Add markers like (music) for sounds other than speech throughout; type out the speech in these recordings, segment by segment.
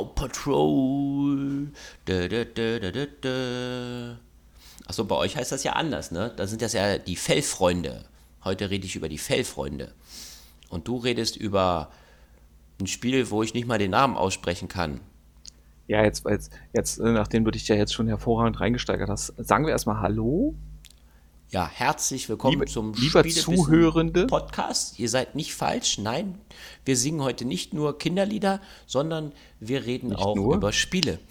Paw Patrol. Da, da, da, da, da. Achso, bei euch heißt das ja anders, ne? Da sind das ja die Fellfreunde. Heute rede ich über die Fellfreunde. Und du redest über ein Spiel, wo ich nicht mal den Namen aussprechen kann. Ja, jetzt, jetzt, jetzt äh, nachdem du dich ja jetzt schon hervorragend reingesteigert hast, sagen wir erstmal Hallo. Ja, herzlich willkommen Liebe, zum lieber Zuhörende. Podcast. Ihr seid nicht falsch. Nein, wir singen heute nicht nur Kinderlieder, sondern wir reden Nicht auch nur? über Spiele. (laughs)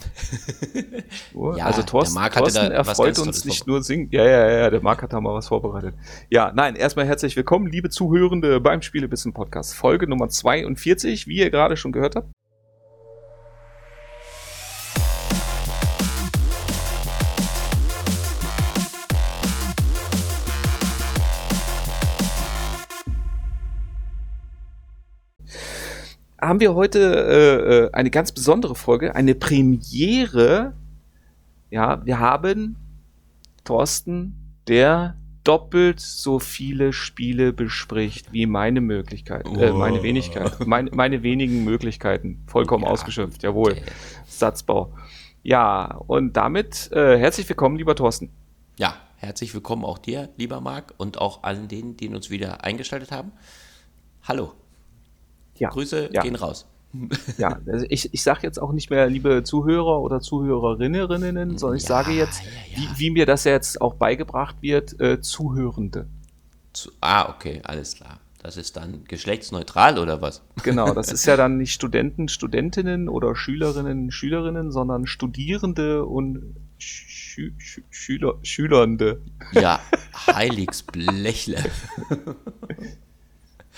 Ja, also der Thorsten, Marc hatte Thorsten da erfreut uns nicht nur singen. Ja, ja, ja, der Marc hat da mal was vorbereitet. Ja, nein, erstmal herzlich willkommen, liebe Zuhörende beim Spielebissen Podcast. Folge Nummer 42, wie ihr gerade schon gehört habt. Haben wir heute äh, äh, eine ganz besondere Folge, eine Premiere. Ja, wir haben Thorsten, der doppelt so viele Spiele bespricht wie meine Möglichkeiten, äh, meine. Wenigkeit, meine, meine wenigen Möglichkeiten. Vollkommen Ja. ausgeschöpft, jawohl. Satzbau. Ja, und damit äh, herzlich willkommen, lieber Thorsten. Ja, herzlich willkommen auch dir, lieber Marc, und auch allen denen, die uns wieder eingeschaltet haben. Hallo, Ja, Grüße ja. gehen raus. Ja, also ich, ich sage jetzt auch nicht mehr liebe Zuhörer oder Zuhörerinnen, sondern ich Ja, sage jetzt, ja. Wie, wie mir das jetzt auch beigebracht wird, äh, Zuhörende. Zu, ah, okay, alles klar. Das ist dann geschlechtsneutral oder was? Genau, das ist ja (laughs) dann nicht Studenten, Studentinnen oder Schülerinnen, Schülerinnen, sondern Studierende und Schü Schü Schüler, Schülernde. Ja, (laughs) heiligs Blechle. (laughs)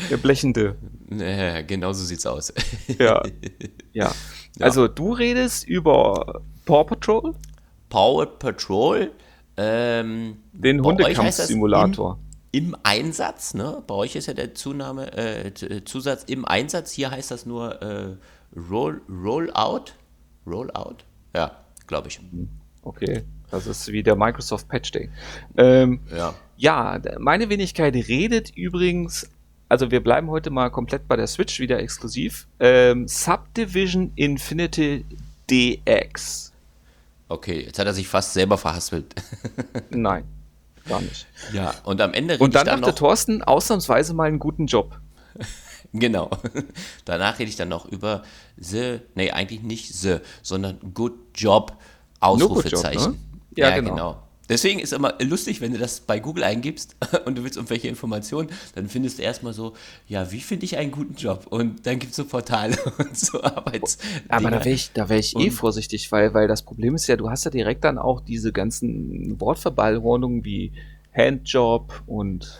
Der Blechende. Ja, genau so sieht's aus. Ja. (laughs) ja. Also du redest über Paw Patrol, Power Patrol. Ähm, den Hundekampfsimulator. Im, Im Einsatz, ne? Bei euch ist ja der Zunahme, äh, T- Zusatz im Einsatz. Hier heißt das nur äh, Roll, Rollout. Rollout? Ja, glaube ich. Okay, das ist wie der Microsoft Patch Day. Ähm, Ja. Ja, meine Wenigkeit redet übrigens, also wir bleiben heute mal komplett bei der Switch wieder exklusiv. Ähm, Subdivision Infinity DX. Okay, jetzt hat er sich fast selber verhaspelt. (laughs) Nein, gar nicht. ja, und am Ende rede Und dann dann machte noch. Thorsten ausnahmsweise mal einen guten Job. (laughs) Genau. Danach rede ich dann noch über The, nee, eigentlich nicht The, sondern Good Job, Ausrufezeichen. ne? Ja, Ja, genau. genau. Deswegen ist immer lustig, wenn du das bei Google eingibst (laughs) und du willst irgendwelche Informationen, dann findest du erstmal so, ja, wie finde ich einen guten Job? Und dann gibt es so Portale (laughs) und so Arbeits. Aber da wäre ich, da wär ich eh vorsichtig, weil, weil das Problem ist ja, du hast ja direkt dann auch diese ganzen Wortverballhornungen wie Handjob und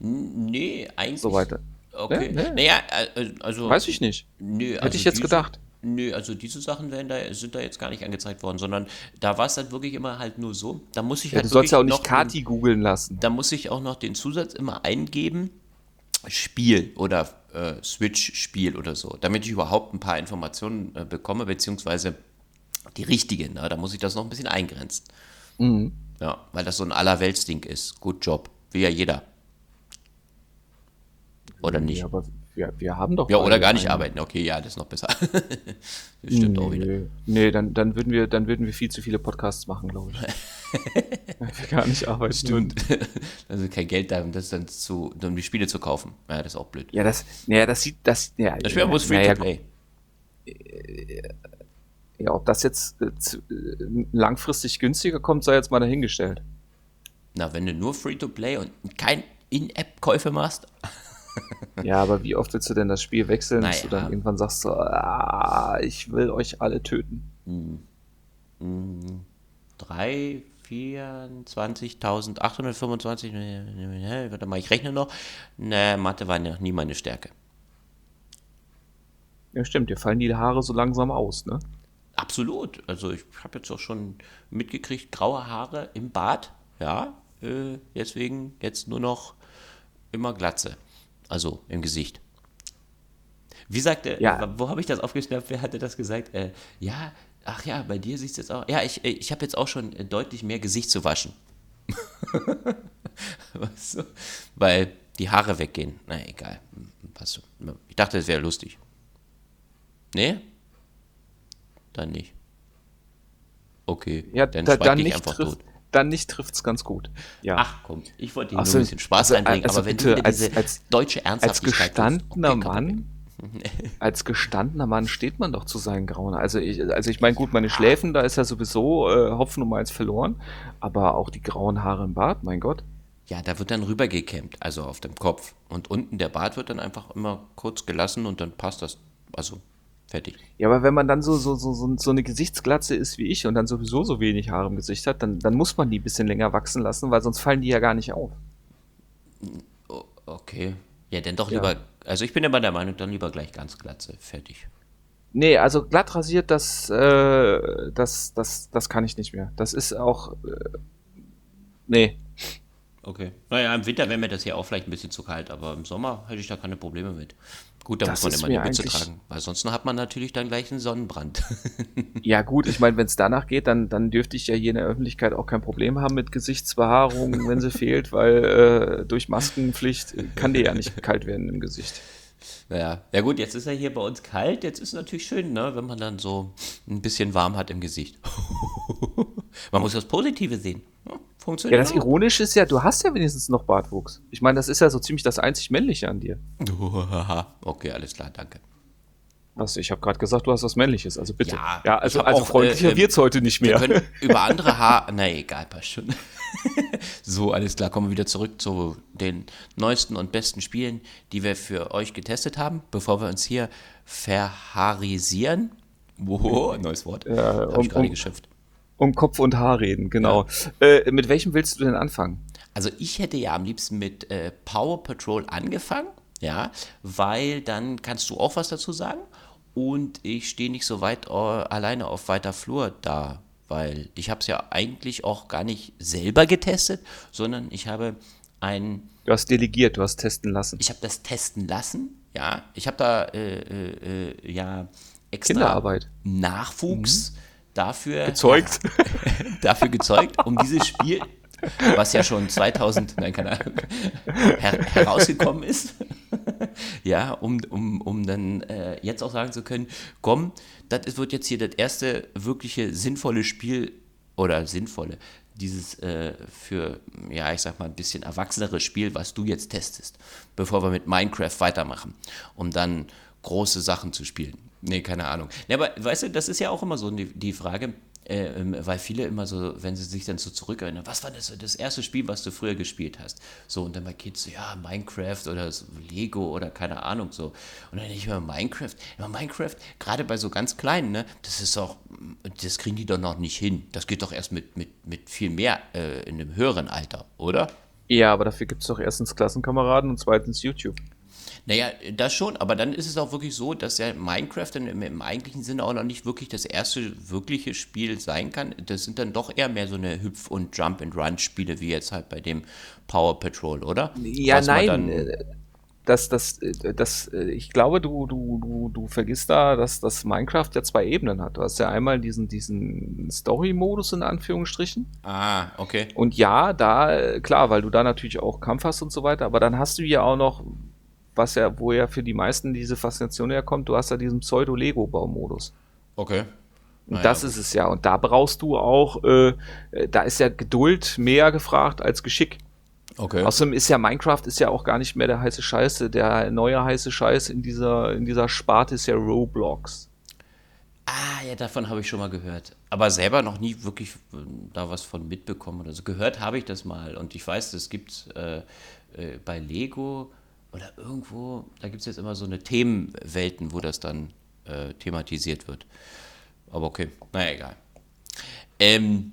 Nee, eigentlich. so weiter. Okay. Nee, nee. Naja, äh, also. Weiß ich nicht. Nö, Hätte also ich jetzt diese- gedacht. Nö, also diese Sachen werden da, sind da jetzt gar nicht angezeigt worden, sondern da war es dann wirklich immer halt nur so. Da muss ich Ja, halt du sollst ja auch nicht Kati googeln lassen. Da muss ich auch noch den Zusatz immer eingeben, Spiel oder äh, Switch-Spiel oder so, damit ich überhaupt ein paar Informationen äh, bekomme, beziehungsweise die richtigen. Ne? Da muss ich das noch ein bisschen eingrenzen. Mhm. Ja, weil das so ein Allerweltsding ist. Good Job. Will ja jeder. Oder nicht? Ja, aber wir, wir haben doch. Ja, oder gar nicht einen. arbeiten. Okay, ja, das ist noch besser. (laughs) das stimmt auch wieder. Nee, nee dann, dann, würden wir, dann würden wir viel zu viele Podcasts machen, glaube ich. (laughs) Gar nicht arbeiten. Stimmt. also (laughs) kein Geld da, um das dann zu, um die Spiele zu kaufen. Ja, das ist auch blöd. Ja, das, naja, das sieht, das, ja, Das Spiel muss free to play. Ja, ob das jetzt äh, äh, langfristig günstiger kommt, sei jetzt mal dahingestellt. Na, wenn du nur free to play und kein In-App-Käufe machst, Ja, aber wie oft willst du denn das Spiel wechseln, dass du Naja. dann irgendwann sagst, so, ah, ich will euch alle töten. 3, 24.825, warte mal, ich rechne noch. Ne, Mathe war noch nie meine Stärke. Ja, stimmt, dir fallen die Haare so langsam aus, ne? Absolut. Also ich habe jetzt auch schon mitgekriegt, graue Haare im Bart. Ja, äh, deswegen jetzt nur noch immer Glatze. Also im Gesicht. Wie sagte, Ja. wo habe ich das aufgeschnappt? Wer hatte das gesagt? Äh, ja, ach ja, bei dir siehst du jetzt auch. Ja, ich, äh, ich habe jetzt auch schon äh, deutlich mehr Gesicht zu waschen. (laughs) du? Weil die Haare weggehen. Na egal. Passt. Ich dachte, es wäre lustig. Nee? dann nicht. Okay, Ja, dann da, schweig dann dich nicht einfach trifft, tot. Dann nicht trifft's ganz gut. Ja. Ach komm, ich wollte dir Ach nur ein bisschen Spaß also, einbringen, also aber wenn bitte, du wieder als- diese als- deutsche als Ernsthaftigkeit gestandener suchst, okay, Mann, (laughs) als gestandener Mann steht man doch zu seinen Grauen. Also ich, also ich meine, gut, meine Schläfen, da ist ja sowieso äh, Hopfen und Malz verloren, aber auch die grauen Haare im Bart, mein Gott. Ja, da wird dann rübergekämmt, also auf dem Kopf. Und unten der Bart wird dann einfach immer kurz gelassen und dann passt das. Also, fertig. Ja, aber wenn man dann so, so, so, so, eine Gesichtsglatze ist wie ich und dann sowieso so wenig Haare im Gesicht hat, dann, dann muss man die ein bisschen länger wachsen lassen, weil sonst fallen die ja gar nicht auf. Okay. Ja, dann doch Ja. lieber. Also, ich bin immer der Meinung, dann lieber gleich ganz glatze. Fertig. Nee, also glatt rasiert, das, äh, das, das, das kann ich nicht mehr. Das ist auch, äh, nee. Okay. Naja, im Winter wäre mir das hier auch vielleicht ein bisschen zu kalt, aber im Sommer hätte ich da keine Probleme mit. Gut, da Das muss man immer die Mütze tragen, weil sonst hat man natürlich dann gleich einen Sonnenbrand. (laughs) Ja gut, ich meine, wenn es danach geht, dann, dann dürfte ich ja hier in der Öffentlichkeit auch kein Problem haben mit Gesichtsbehaarung, wenn sie (laughs) fehlt, weil äh, durch Maskenpflicht kann dir ja nicht kalt werden im Gesicht. Naja, ja gut, jetzt ist ja hier bei uns kalt. Jetzt ist es natürlich schön, ne, wenn man dann so ein bisschen warm hat im Gesicht. (laughs) man muss das Positive sehen. Ja, Ja, funktioniert. das Ironische ist ja, du hast ja wenigstens noch Bartwuchs. Ich meine, das ist ja so ziemlich das einzig Männliche an dir. okay, alles klar, danke. Was, ich habe gerade gesagt, du hast was Männliches, also bitte. Ja, also, ich hab also auch, freundlicher äh, wird's heute nicht Wir mehr. können (laughs) über andere Haar. Na egal, passt schon. (laughs) so, alles klar, kommen wir wieder zurück zu den neuesten und besten Spielen, die wir für euch getestet haben, bevor wir uns hier verharisieren. Wow, neues Wort. Ja, Habe um- ich gerade um- geschöpft. Um Kopf und Haar reden, genau. Äh, mit welchem willst du denn anfangen? Also ich hätte ja am liebsten mit äh, Power Patrol angefangen, ja, weil dann kannst du auch was dazu sagen und ich stehe nicht so weit äh, alleine auf weiter Flur da, weil ich habe es ja eigentlich auch gar nicht selber getestet, sondern ich habe ein, Du hast delegiert, du hast testen lassen. ich habe das testen lassen, ja, ich habe da äh, äh, äh, ja extra Kinderarbeit. Nachwuchs dafür Gezeugt. (laughs) dafür gezeugt, um dieses Spiel, was ja schon 2000, nein, keine Ahnung, her herausgekommen ist, (laughs) ja, um, um, um dann äh, jetzt auch sagen zu können, komm, das wird jetzt hier das erste wirkliche sinnvolle Spiel oder sinnvolle, dieses äh, für, ja, ich sag mal, ein bisschen erwachsenere Spiel, was du jetzt testest, bevor wir mit Minecraft weitermachen, um dann große Sachen zu spielen. Nee, keine Ahnung. Ja, aber weißt du, das ist ja auch immer so die, die Frage, äh, ähm, weil viele immer so, wenn sie sich dann so zurückerinnern, was war das, das erste Spiel, was du früher gespielt hast? So, und dann bei Kids so, ja, Minecraft oder so Lego oder keine Ahnung so. Und dann nicht mehr Minecraft. Ja, Minecraft, gerade bei so ganz kleinen, ne, das ist auch, das kriegen die doch noch nicht hin. Das geht doch erst mit, mit, mit viel mehr äh, in einem höheren Alter, oder? Ja, aber dafür gibt's doch erstens Klassenkameraden und zweitens YouTube. Naja, das schon, aber dann ist es auch wirklich so, dass ja Minecraft dann im, im eigentlichen Sinne auch noch nicht wirklich das erste wirkliche Spiel sein kann. Das sind dann doch eher mehr so eine Hüpf- und Jump-and-Run-Spiele, wie jetzt halt bei dem Power Patrol, oder? Ja, Was nein. äh, das, das, äh, das, äh, ich glaube, du, du, du, du vergisst da, dass das Minecraft ja zwei Ebenen hat. Du hast ja einmal diesen, diesen Story-Modus in Anführungsstrichen. ah, okay. Und ja, da, klar, weil du da natürlich auch Kampf hast und so weiter, aber dann hast du ja auch noch, was ja, wo ja für die meisten diese Faszination herkommt, du hast ja diesen Pseudo-Lego-Baumodus. Okay. Und Naja, das ist es ja. Und da brauchst du auch, äh, äh, da ist ja Geduld mehr gefragt als Geschick. Okay. Außerdem ist ja Minecraft ist ja auch gar nicht mehr der heiße Scheiße. Der neue heiße Scheiß in dieser, in dieser Sparte ist ja Roblox. Ah, ja, davon habe ich schon mal gehört. Aber selber noch nie wirklich äh, da was von mitbekommen oder so. Gehört habe ich das mal. Und ich weiß, es gibt äh, äh, bei Lego oder irgendwo, da gibt es jetzt immer so eine Themenwelten, wo das dann äh, thematisiert wird. Aber okay, naja, egal. Ähm,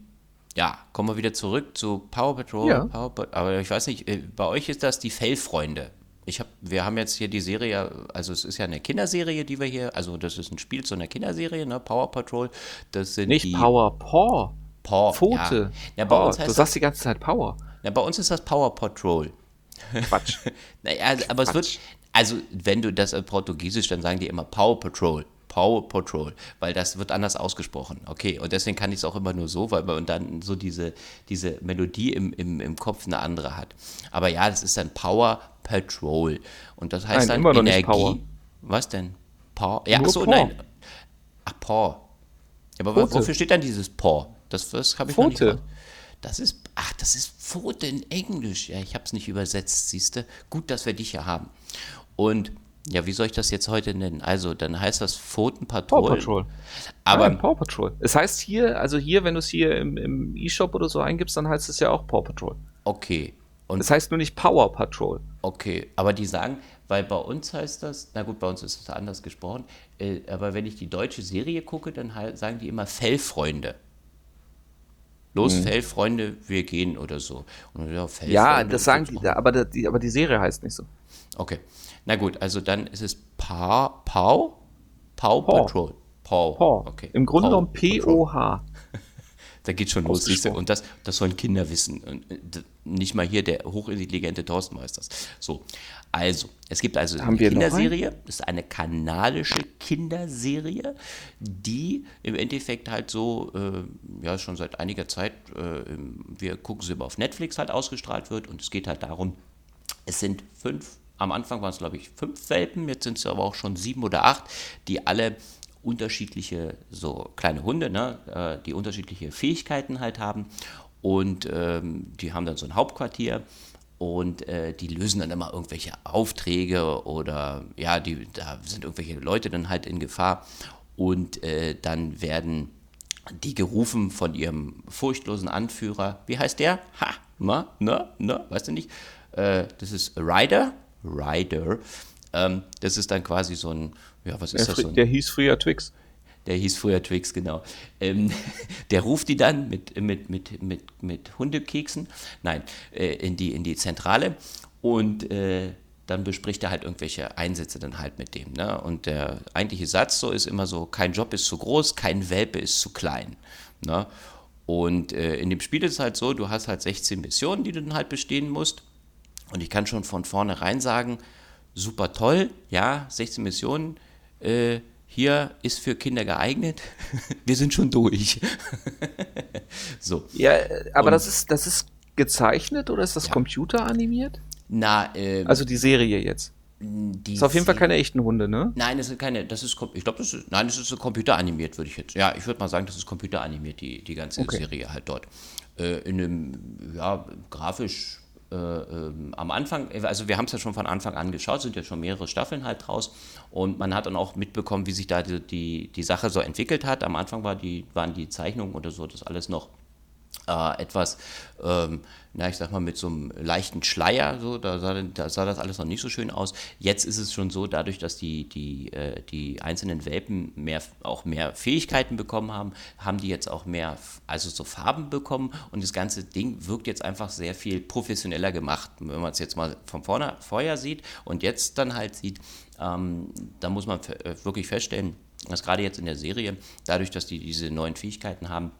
ja, kommen wir wieder zurück zu Power Patrol. Ja. Power Pa- aber ich weiß nicht, äh, bei euch ist das die Fellfreunde. Ich hab, wir haben jetzt hier die Serie, also es ist ja eine Kinderserie, die wir hier, also das ist ein Spiel zu einer Kinderserie, ne? Power Patrol. Das sind Nicht Power, Paw. Paw, Pfote. Ja. Ja, bei Paw. uns du heißt sagst die ganze Zeit Power. ja, bei uns ist das Power Patrol. Quatsch. (laughs) Naja, also, aber es wird, also wenn du das auf Portugiesisch, dann sagen die immer Power Patrol. Power Patrol, weil das wird anders ausgesprochen. Okay, und deswegen kann ich es auch immer nur so, weil man dann so diese, diese Melodie im, im, im Kopf eine andere hat. Aber ja, das ist dann Power Patrol. Und das heißt Nein, dann Energie. Power. Was denn? Power? Ja, Nur achso, Paw. nein. Ach, Paw. Aber Pfote. wofür steht dann dieses Paw? Das, das habe ich noch nicht Pfote. Das ist, ach, das ist Pfote in Englisch. Ja, ich habe es nicht übersetzt, siehst du. Gut, dass wir dich hier haben. Und ja, wie soll ich das jetzt heute nennen? Also, dann heißt das Pfotenpatrol. Paw Patrol. Aber Nein, Paw Patrol. Es heißt hier, also hier, wenn du es hier im, im E-Shop oder so eingibst, dann heißt es ja auch Paw Patrol. okay. Und Das heißt nur nicht Power Patrol. Okay, aber die sagen, weil bei uns heißt das, na gut, bei uns ist es anders gesprochen, äh, aber wenn ich die deutsche Serie gucke, dann sagen die immer Fellfreunde. Los, Fellfreunde, wir gehen oder so. Und ja, Fellfreunde Ja, und das sagen die, aber die, aber die Serie heißt nicht so. Okay, na gut, also dann ist es Pa, Pau? Pau. Patrol. Pau. Paw. Okay. Im Grunde genommen. P-O-H. Da geht schon los. Und das, das sollen Kinder wissen. Und äh, nicht mal hier der hochintelligente das. So, also, es gibt also Haben eine Kinderserie. Das ist eine kanadische Kinderserie, die im Endeffekt halt so, äh, ja, schon seit einiger Zeit, äh, wir gucken sie immer auf Netflix halt ausgestrahlt wird. Und es geht halt darum, es sind fünf, am Anfang waren es glaube ich fünf Welpen, jetzt sind es aber auch schon sieben oder acht, die alle unterschiedliche, so kleine Hunde, ne, äh, die unterschiedliche Fähigkeiten halt haben. Und ähm, die haben dann so ein Hauptquartier und äh, die lösen dann immer irgendwelche Aufträge oder ja, die, da sind irgendwelche Leute dann halt in Gefahr. Und äh, dann werden die gerufen von ihrem furchtlosen Anführer. Wie heißt der? Ha, na, na, na, weißt du nicht? Äh, das ist Ryder. Ryder. Ähm, das ist dann quasi so ein, ja, was ist Der, das? So der hieß früher Twix. der hieß früher Twix, genau. Ähm, (laughs) der ruft die dann mit, mit, mit, mit, mit Hundekeksen, nein, äh, in, die, in die Zentrale und äh, dann bespricht er halt irgendwelche Einsätze dann halt mit dem. Ne? Und der eigentliche Satz so ist immer so, kein Job ist zu groß, kein Welpe ist zu klein. Ne? Und äh, in dem Spiel ist es halt so, du hast halt 16 Missionen, die du dann halt bestehen musst. Und ich kann schon von vornherein sagen, super toll, ja, 16 Missionen, äh, hier ist für Kinder geeignet. (laughs) Wir sind schon durch. (laughs) so, Ja, aber Und- das ist, das ist gezeichnet oder ist das Ja. computeranimiert? na, äh, Also die Serie jetzt. die Ist auf jeden Fall keine echten Hunde, ne? Nein, das ist keine, das ist, ich glaube, das ist, nein, das ist so computeranimiert, würde ich jetzt, ja, ich würde mal sagen, das ist computeranimiert, die, die ganze Okay. Serie halt dort. Äh, in einem, ja, grafisch, äh, ähm, am Anfang, also wir haben es ja schon von Anfang an geschaut, sind ja schon mehrere Staffeln halt draus und man hat dann auch mitbekommen, wie sich da die, die, die Sache so entwickelt hat. Am Anfang war die, waren die Zeichnungen oder so, das alles noch äh, etwas, ähm, na, ich sag mal, mit so einem leichten Schleier, so, da sah, da sah das alles noch nicht so schön aus. Jetzt ist es schon so, dadurch, dass die, die, äh, die einzelnen Welpen mehr, auch mehr Fähigkeiten bekommen haben, haben die jetzt auch mehr, also so Farben bekommen und das ganze Ding wirkt jetzt einfach sehr viel professioneller gemacht. Wenn man es jetzt mal von vorne, vorher sieht und jetzt dann halt sieht, ähm, da muss man äh, wirklich feststellen, dass gerade jetzt in der Serie, dadurch, dass die diese neuen Fähigkeiten haben,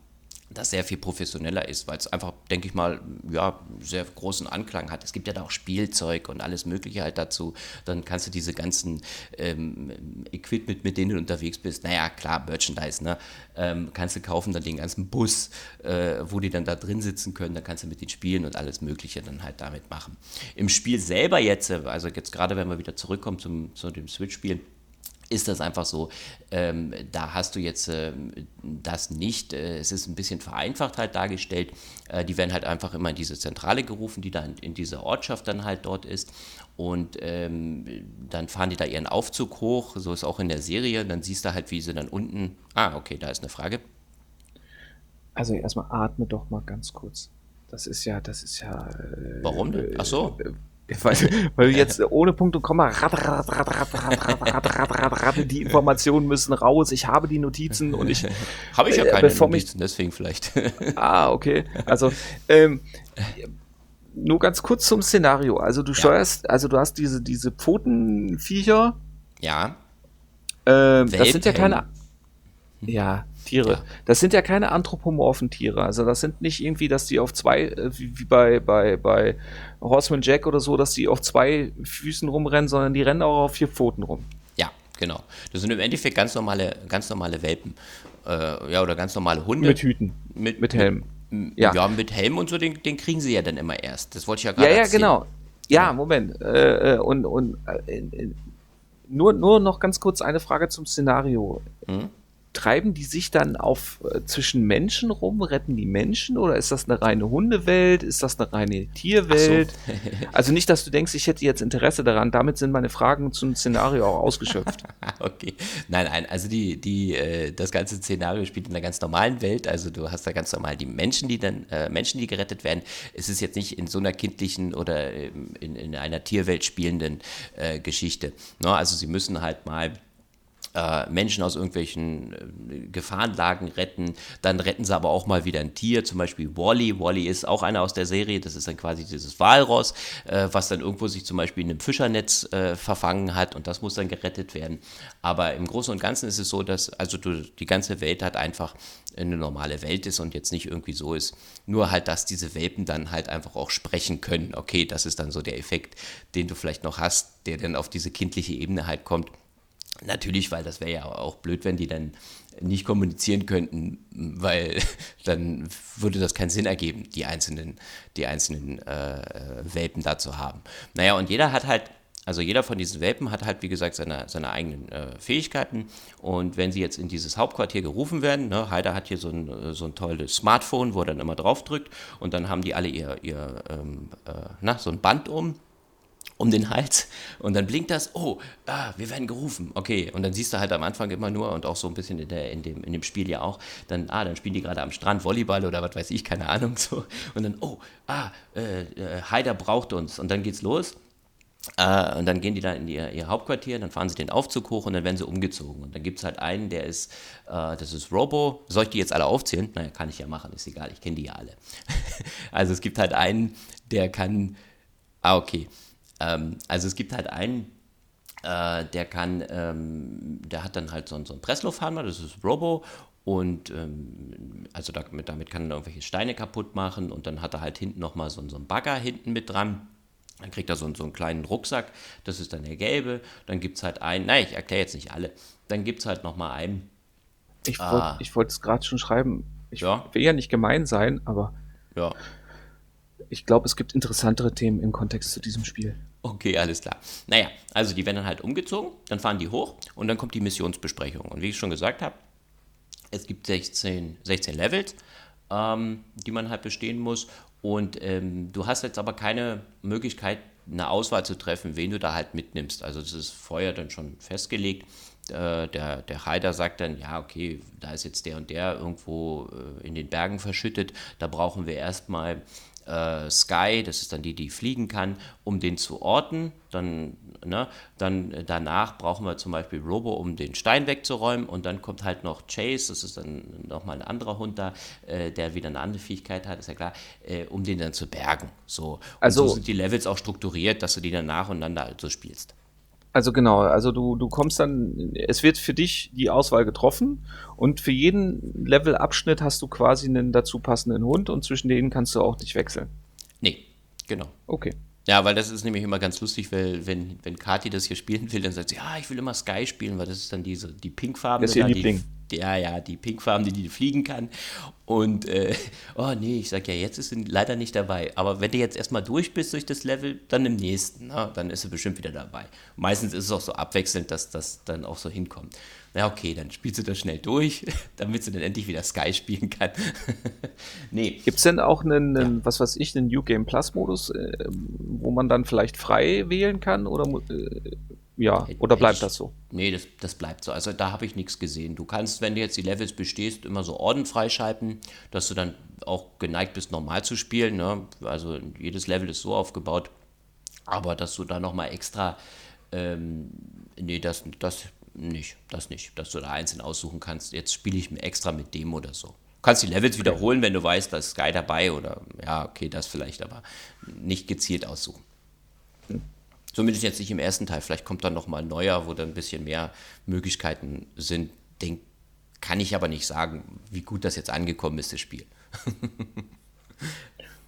das sehr viel professioneller ist, weil es einfach, denke ich mal, ja, sehr großen Anklang hat. Es gibt ja da auch Spielzeug und alles Mögliche halt dazu. Dann kannst du diese ganzen ähm, Equipment, mit denen du unterwegs bist, naja, klar, Merchandise, ne? Ähm, kannst du kaufen, dann den ganzen Bus, äh, wo die dann da drin sitzen können, dann kannst du mit denen spielen und alles Mögliche dann halt damit machen. Im Spiel selber jetzt, also jetzt gerade, wenn wir wieder zurückkommen zum, zu dem Switch-Spiel, ist das einfach so, ähm, da hast du jetzt ähm, das nicht, äh, es ist ein bisschen vereinfacht halt dargestellt, äh, die werden halt einfach immer in diese Zentrale gerufen, die dann in dieser Ortschaft dann halt dort ist und ähm, dann fahren die da ihren Aufzug hoch, so ist auch in der Serie, dann siehst du halt, wie sie dann unten, ah, okay, da ist eine Frage. Also erstmal atme doch mal ganz kurz. Das ist ja, das ist ja. Äh, Warum denn? Ach so. Äh, Weil, weil du jetzt ohne Punkt und Komma rat, rat, rat, rat, rat, rat, rat, rat, rat, die Informationen müssen raus. Ich habe die Notizen und ich. Habe ich ja Äh, keine bevor Notizen, deswegen vielleicht. Ah, okay. Also ähm, nur ganz kurz zum Szenario. Also du steuerst, also du hast diese diese Pfotenviecher. ja, Ähm, das sind ja keine. Ja, Tiere. Ja. Das sind ja keine anthropomorphen Tiere. Also das sind nicht irgendwie, dass die auf zwei, äh, wie, bei, bei, bei Horseman Jack oder so, dass die auf zwei Füßen rumrennen, sondern die rennen auch auf vier Pfoten rum. ja, genau. Das sind im Endeffekt ganz normale, ganz normale Welpen. Äh, ja, oder ganz normale Hunde. Mit Hüten. Mit, Mit Helm. Mit, Ja. ja. mit Helm und so, den, den kriegen sie ja dann immer erst. Das wollte ich ja Ja, gerade ja, erzählen. genau. Ja, Moment. Äh, äh, und und äh, nur, nur noch ganz kurz eine Frage zum Szenario. Hm? Treiben die sich dann auf äh, zwischen Menschen rum, retten die Menschen oder ist das eine reine Hundewelt? Ist das eine reine Tierwelt? So. (laughs) also nicht, dass du denkst, ich hätte jetzt Interesse daran. Damit sind meine Fragen zum Szenario auch ausgeschöpft. (laughs) okay. Nein, nein, also die, die, äh, das ganze Szenario spielt in einer ganz normalen Welt. Also du hast da ganz normal die Menschen, die dann, äh, Menschen, die gerettet werden. Es ist jetzt nicht in so einer kindlichen oder ähm, in, in einer Tierwelt spielenden äh, Geschichte. No, ne? also sie müssen halt mal äh, Menschen aus irgendwelchen äh, Gefahrenlagen retten. Dann retten sie aber auch mal wieder ein Tier, zum Beispiel Wally. Wally ist auch einer aus der Serie, das ist dann quasi dieses Walross, äh, was dann irgendwo sich zum Beispiel in einem Fischernetz verfangen hat und das muss dann gerettet werden. Aber im Großen und Ganzen ist es so, dass also die ganze Welt hat einfach eine normale Welt ist und jetzt nicht irgendwie so ist. Nur halt, dass diese Welpen dann halt einfach auch sprechen können. Okay, das ist dann so der Effekt, den du vielleicht noch hast, der dann auf diese kindliche Ebene halt kommt. Natürlich, weil das wäre ja auch blöd, wenn die dann nicht kommunizieren könnten, weil (laughs) dann würde das keinen Sinn ergeben, die einzelnen, die einzelnen äh, Welpen da zu haben. Naja, und jeder hat halt, also jeder von diesen Welpen hat halt, wie gesagt, seine, seine eigenen äh, Fähigkeiten. Und wenn sie jetzt in dieses Hauptquartier gerufen werden, ne, Heider hat hier so ein, so ein tolles Smartphone, wo er dann immer drauf drückt und dann haben die alle ihr, ihr ähm, äh, na, so ein Band um um den Hals und dann blinkt das, oh, ah, wir werden gerufen, okay. Und dann siehst du halt am Anfang immer nur und auch so ein bisschen in, der, in, dem, in dem Spiel ja auch, dann, ah, dann spielen die gerade am Strand Volleyball oder was weiß ich, keine Ahnung (laughs) so. Und dann, oh, ah, äh, äh, Haider braucht uns und dann geht's los. Uh, und dann gehen die da in ihr, ihr, Hauptquartier, dann fahren sie den Aufzug hoch und dann werden sie umgezogen. Und dann gibt es halt einen, der ist, uh, das ist Robo. Soll ich die jetzt alle aufzählen? Naja, kann ich ja machen, ist egal, ich kenne die ja alle. (laughs) also es gibt halt einen, der kann, ah, okay, ähm, also es gibt halt einen, äh, der kann, ähm, der hat dann halt so, so einen Presslufthammer, das ist Robo und ähm, also damit, damit kann er irgendwelche Steine kaputt machen und dann hat er halt hinten nochmal so, so einen Bagger hinten mit dran. Dann kriegt er so, so einen kleinen Rucksack, das ist dann der gelbe. Dann gibt es halt einen, nein, ich erkläre jetzt nicht alle. Dann gibt es halt nochmal einen. Ich wollte äh, es gerade schon schreiben. Ich ja. will ja nicht gemein sein, aber ja ich glaube, es gibt interessantere Themen im Kontext zu diesem Spiel. Okay, alles klar. Naja, also die werden dann halt umgezogen, dann fahren die hoch und dann kommt die Missionsbesprechung. Und wie ich schon gesagt habe, es gibt 16, 16 Levels, ähm, die man halt bestehen muss. Und ähm, du hast jetzt aber keine Möglichkeit, eine Auswahl zu treffen, wen du da halt mitnimmst. Also das ist vorher dann schon festgelegt. Äh, der, der Heider sagt dann, ja, okay, da ist jetzt der und der irgendwo äh, in den Bergen verschüttet. Da brauchen wir erstmal äh, Sky, das ist dann die, die fliegen kann, um den zu orten. Dann, ne, dann äh, danach brauchen wir zum Beispiel Robo, um den Stein wegzuräumen. Und dann kommt halt noch Chase, das ist dann nochmal ein anderer Hund da, äh, der wieder eine andere Fähigkeit hat, ist ja klar, äh, um den dann zu bergen. So. Und also, so sind die Levels auch strukturiert, dass du die dann nacheinander so spielst. Also genau, also du, du kommst dann, es wird für dich die Auswahl getroffen und für jeden Levelabschnitt hast du quasi einen dazu passenden Hund und zwischen denen kannst du auch nicht wechseln. Nee, genau. Okay. Ja, weil das ist nämlich immer ganz lustig, weil wenn, wenn Kati das hier spielen will, dann sagt sie, ja, ich will immer Sky spielen, weil das ist dann diese, die Pinkfarben. Das ist ihr Liebling. Ja, ja, die Pinkfarben, die, die fliegen kann. Und, äh, oh nee, ich sag ja, jetzt ist sie leider nicht dabei. Aber wenn du jetzt erstmal durch bist durch das Level, dann im nächsten, na, dann ist sie bestimmt wieder dabei. Meistens ist es auch so abwechselnd, dass das dann auch so hinkommt. Na okay, dann spielst du das schnell durch, (laughs) damit sie dann endlich wieder Sky spielen kann. (laughs) nee. Gibt es denn auch einen, einen ja. was weiß ich, einen New Game Plus Modus, äh, wo man dann vielleicht frei wählen kann? Oder äh, ja, oder bleibt ich, das so? Nee, das, das bleibt so. Also da habe ich nichts gesehen. Du kannst, wenn du jetzt die Levels bestehst, immer so Orden freischalten, dass du dann auch geneigt bist, normal zu spielen. Ne? Also jedes Level ist so aufgebaut. Aber dass du da nochmal extra, ähm, nee, das, das nicht, das nicht. Dass du da einzeln aussuchen kannst, jetzt spiele ich extra mit dem oder so. Du kannst die Levels wiederholen, wenn du weißt, da ist Sky dabei oder ja, okay, das vielleicht, aber nicht gezielt aussuchen. Zumindest jetzt nicht im ersten Teil. Vielleicht kommt dann nochmal ein neuer, wo dann ein bisschen mehr Möglichkeiten sind. Den kann ich aber nicht sagen, wie gut das jetzt angekommen ist, das Spiel.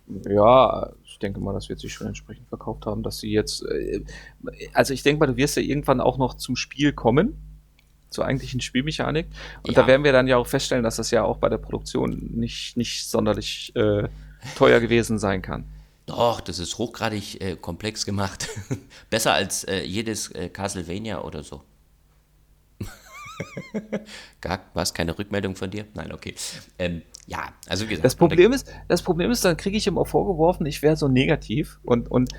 (laughs) ja, ich denke mal, das wird sich schon entsprechend verkauft haben, dass sie jetzt. Äh, also ich denke mal, du wirst ja irgendwann auch noch zum Spiel kommen. Zur eigentlichen Spielmechanik. Und ja. da werden wir dann ja auch feststellen, dass das ja auch bei der Produktion nicht, nicht sonderlich äh, teuer gewesen sein kann. Doch, das ist hochgradig äh, komplex gemacht. (laughs) Besser als äh, jedes äh, Castlevania oder so. (laughs) Gar was? Keine Rückmeldung von dir? Nein, okay. Ähm, ja, also wie gesagt. Das Problem ist, das Problem ist, dann kriege ich immer vorgeworfen, ich wäre so negativ und, und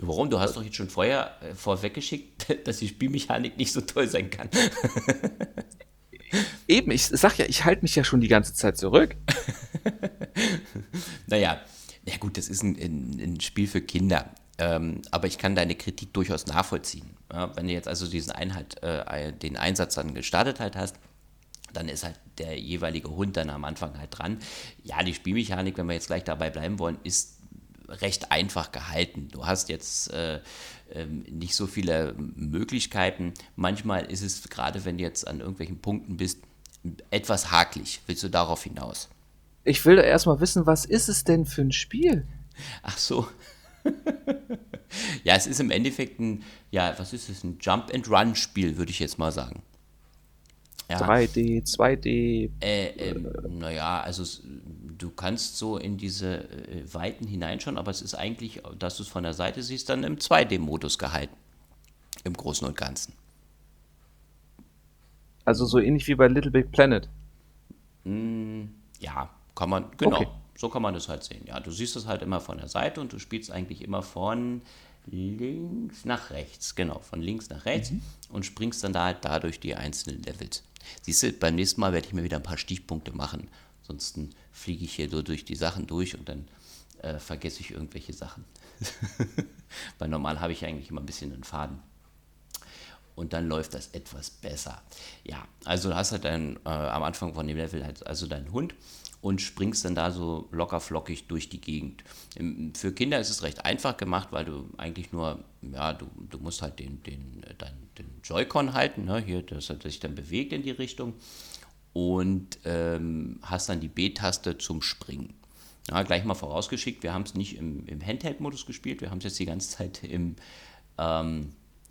Warum? Du hast doch jetzt schon vorher äh, vorweggeschickt, (laughs) dass die Spielmechanik nicht so toll sein kann. Eben, ich sag ja, ich halte mich ja schon die ganze Zeit zurück. naja, ja gut, das ist ein, ein, ein Spiel für Kinder. Ähm, aber ich kann deine Kritik durchaus nachvollziehen. Ja, wenn du jetzt also diesen Einheit, äh, den Einsatz dann gestartet halt hast, dann ist halt der jeweilige Hund dann am Anfang halt dran. Ja, die Spielmechanik, wenn wir jetzt gleich dabei bleiben wollen, ist recht einfach gehalten. Du hast jetzt äh, ähm, nicht so viele Möglichkeiten. Manchmal ist es, gerade wenn du jetzt an irgendwelchen Punkten bist, etwas haklig. Willst du darauf hinaus? Ich will da erstmal wissen, was ist es denn für ein Spiel? Ach so. (laughs) ja, es ist im Endeffekt ein, ja, was ist es? Ein Jump-and-Run-Spiel, würde ich jetzt mal sagen. Ja. 3D, 2D. Äh, äh, naja, also du kannst so in diese äh, Weiten hineinschauen, aber es ist eigentlich, dass du es von der Seite siehst, dann im 2D-Modus gehalten. Im Großen und Ganzen. Also so ähnlich wie bei Little Big Planet. Mm, ja, kann man, genau. Okay. So kann man das halt sehen. Ja, du siehst es halt immer von der Seite und du spielst eigentlich immer von links nach rechts. Genau, von links nach rechts mhm. und springst dann da halt dadurch die einzelnen Levels. Siehst du, beim nächsten Mal werde ich mir wieder ein paar Stichpunkte machen. Ansonsten fliege ich hier so durch die Sachen durch und dann äh, vergesse ich irgendwelche Sachen. (laughs) Weil normal habe ich eigentlich immer ein bisschen einen Faden. Und dann läuft das etwas besser. Ja, also du hast halt dann äh, am Anfang von dem Level halt also deinen Hund und springst dann da so locker flockig durch die Gegend. Für Kinder ist es recht einfach gemacht, weil du eigentlich nur, ja, du, du musst halt den, den, den, den Joy-Con halten, ne? hier, dass er sich dann bewegt in die Richtung und ähm, hast dann die B-Taste zum Springen. Ja, gleich mal vorausgeschickt, wir haben es nicht im, im Handheld-Modus gespielt, wir haben es jetzt die ganze Zeit im ähm,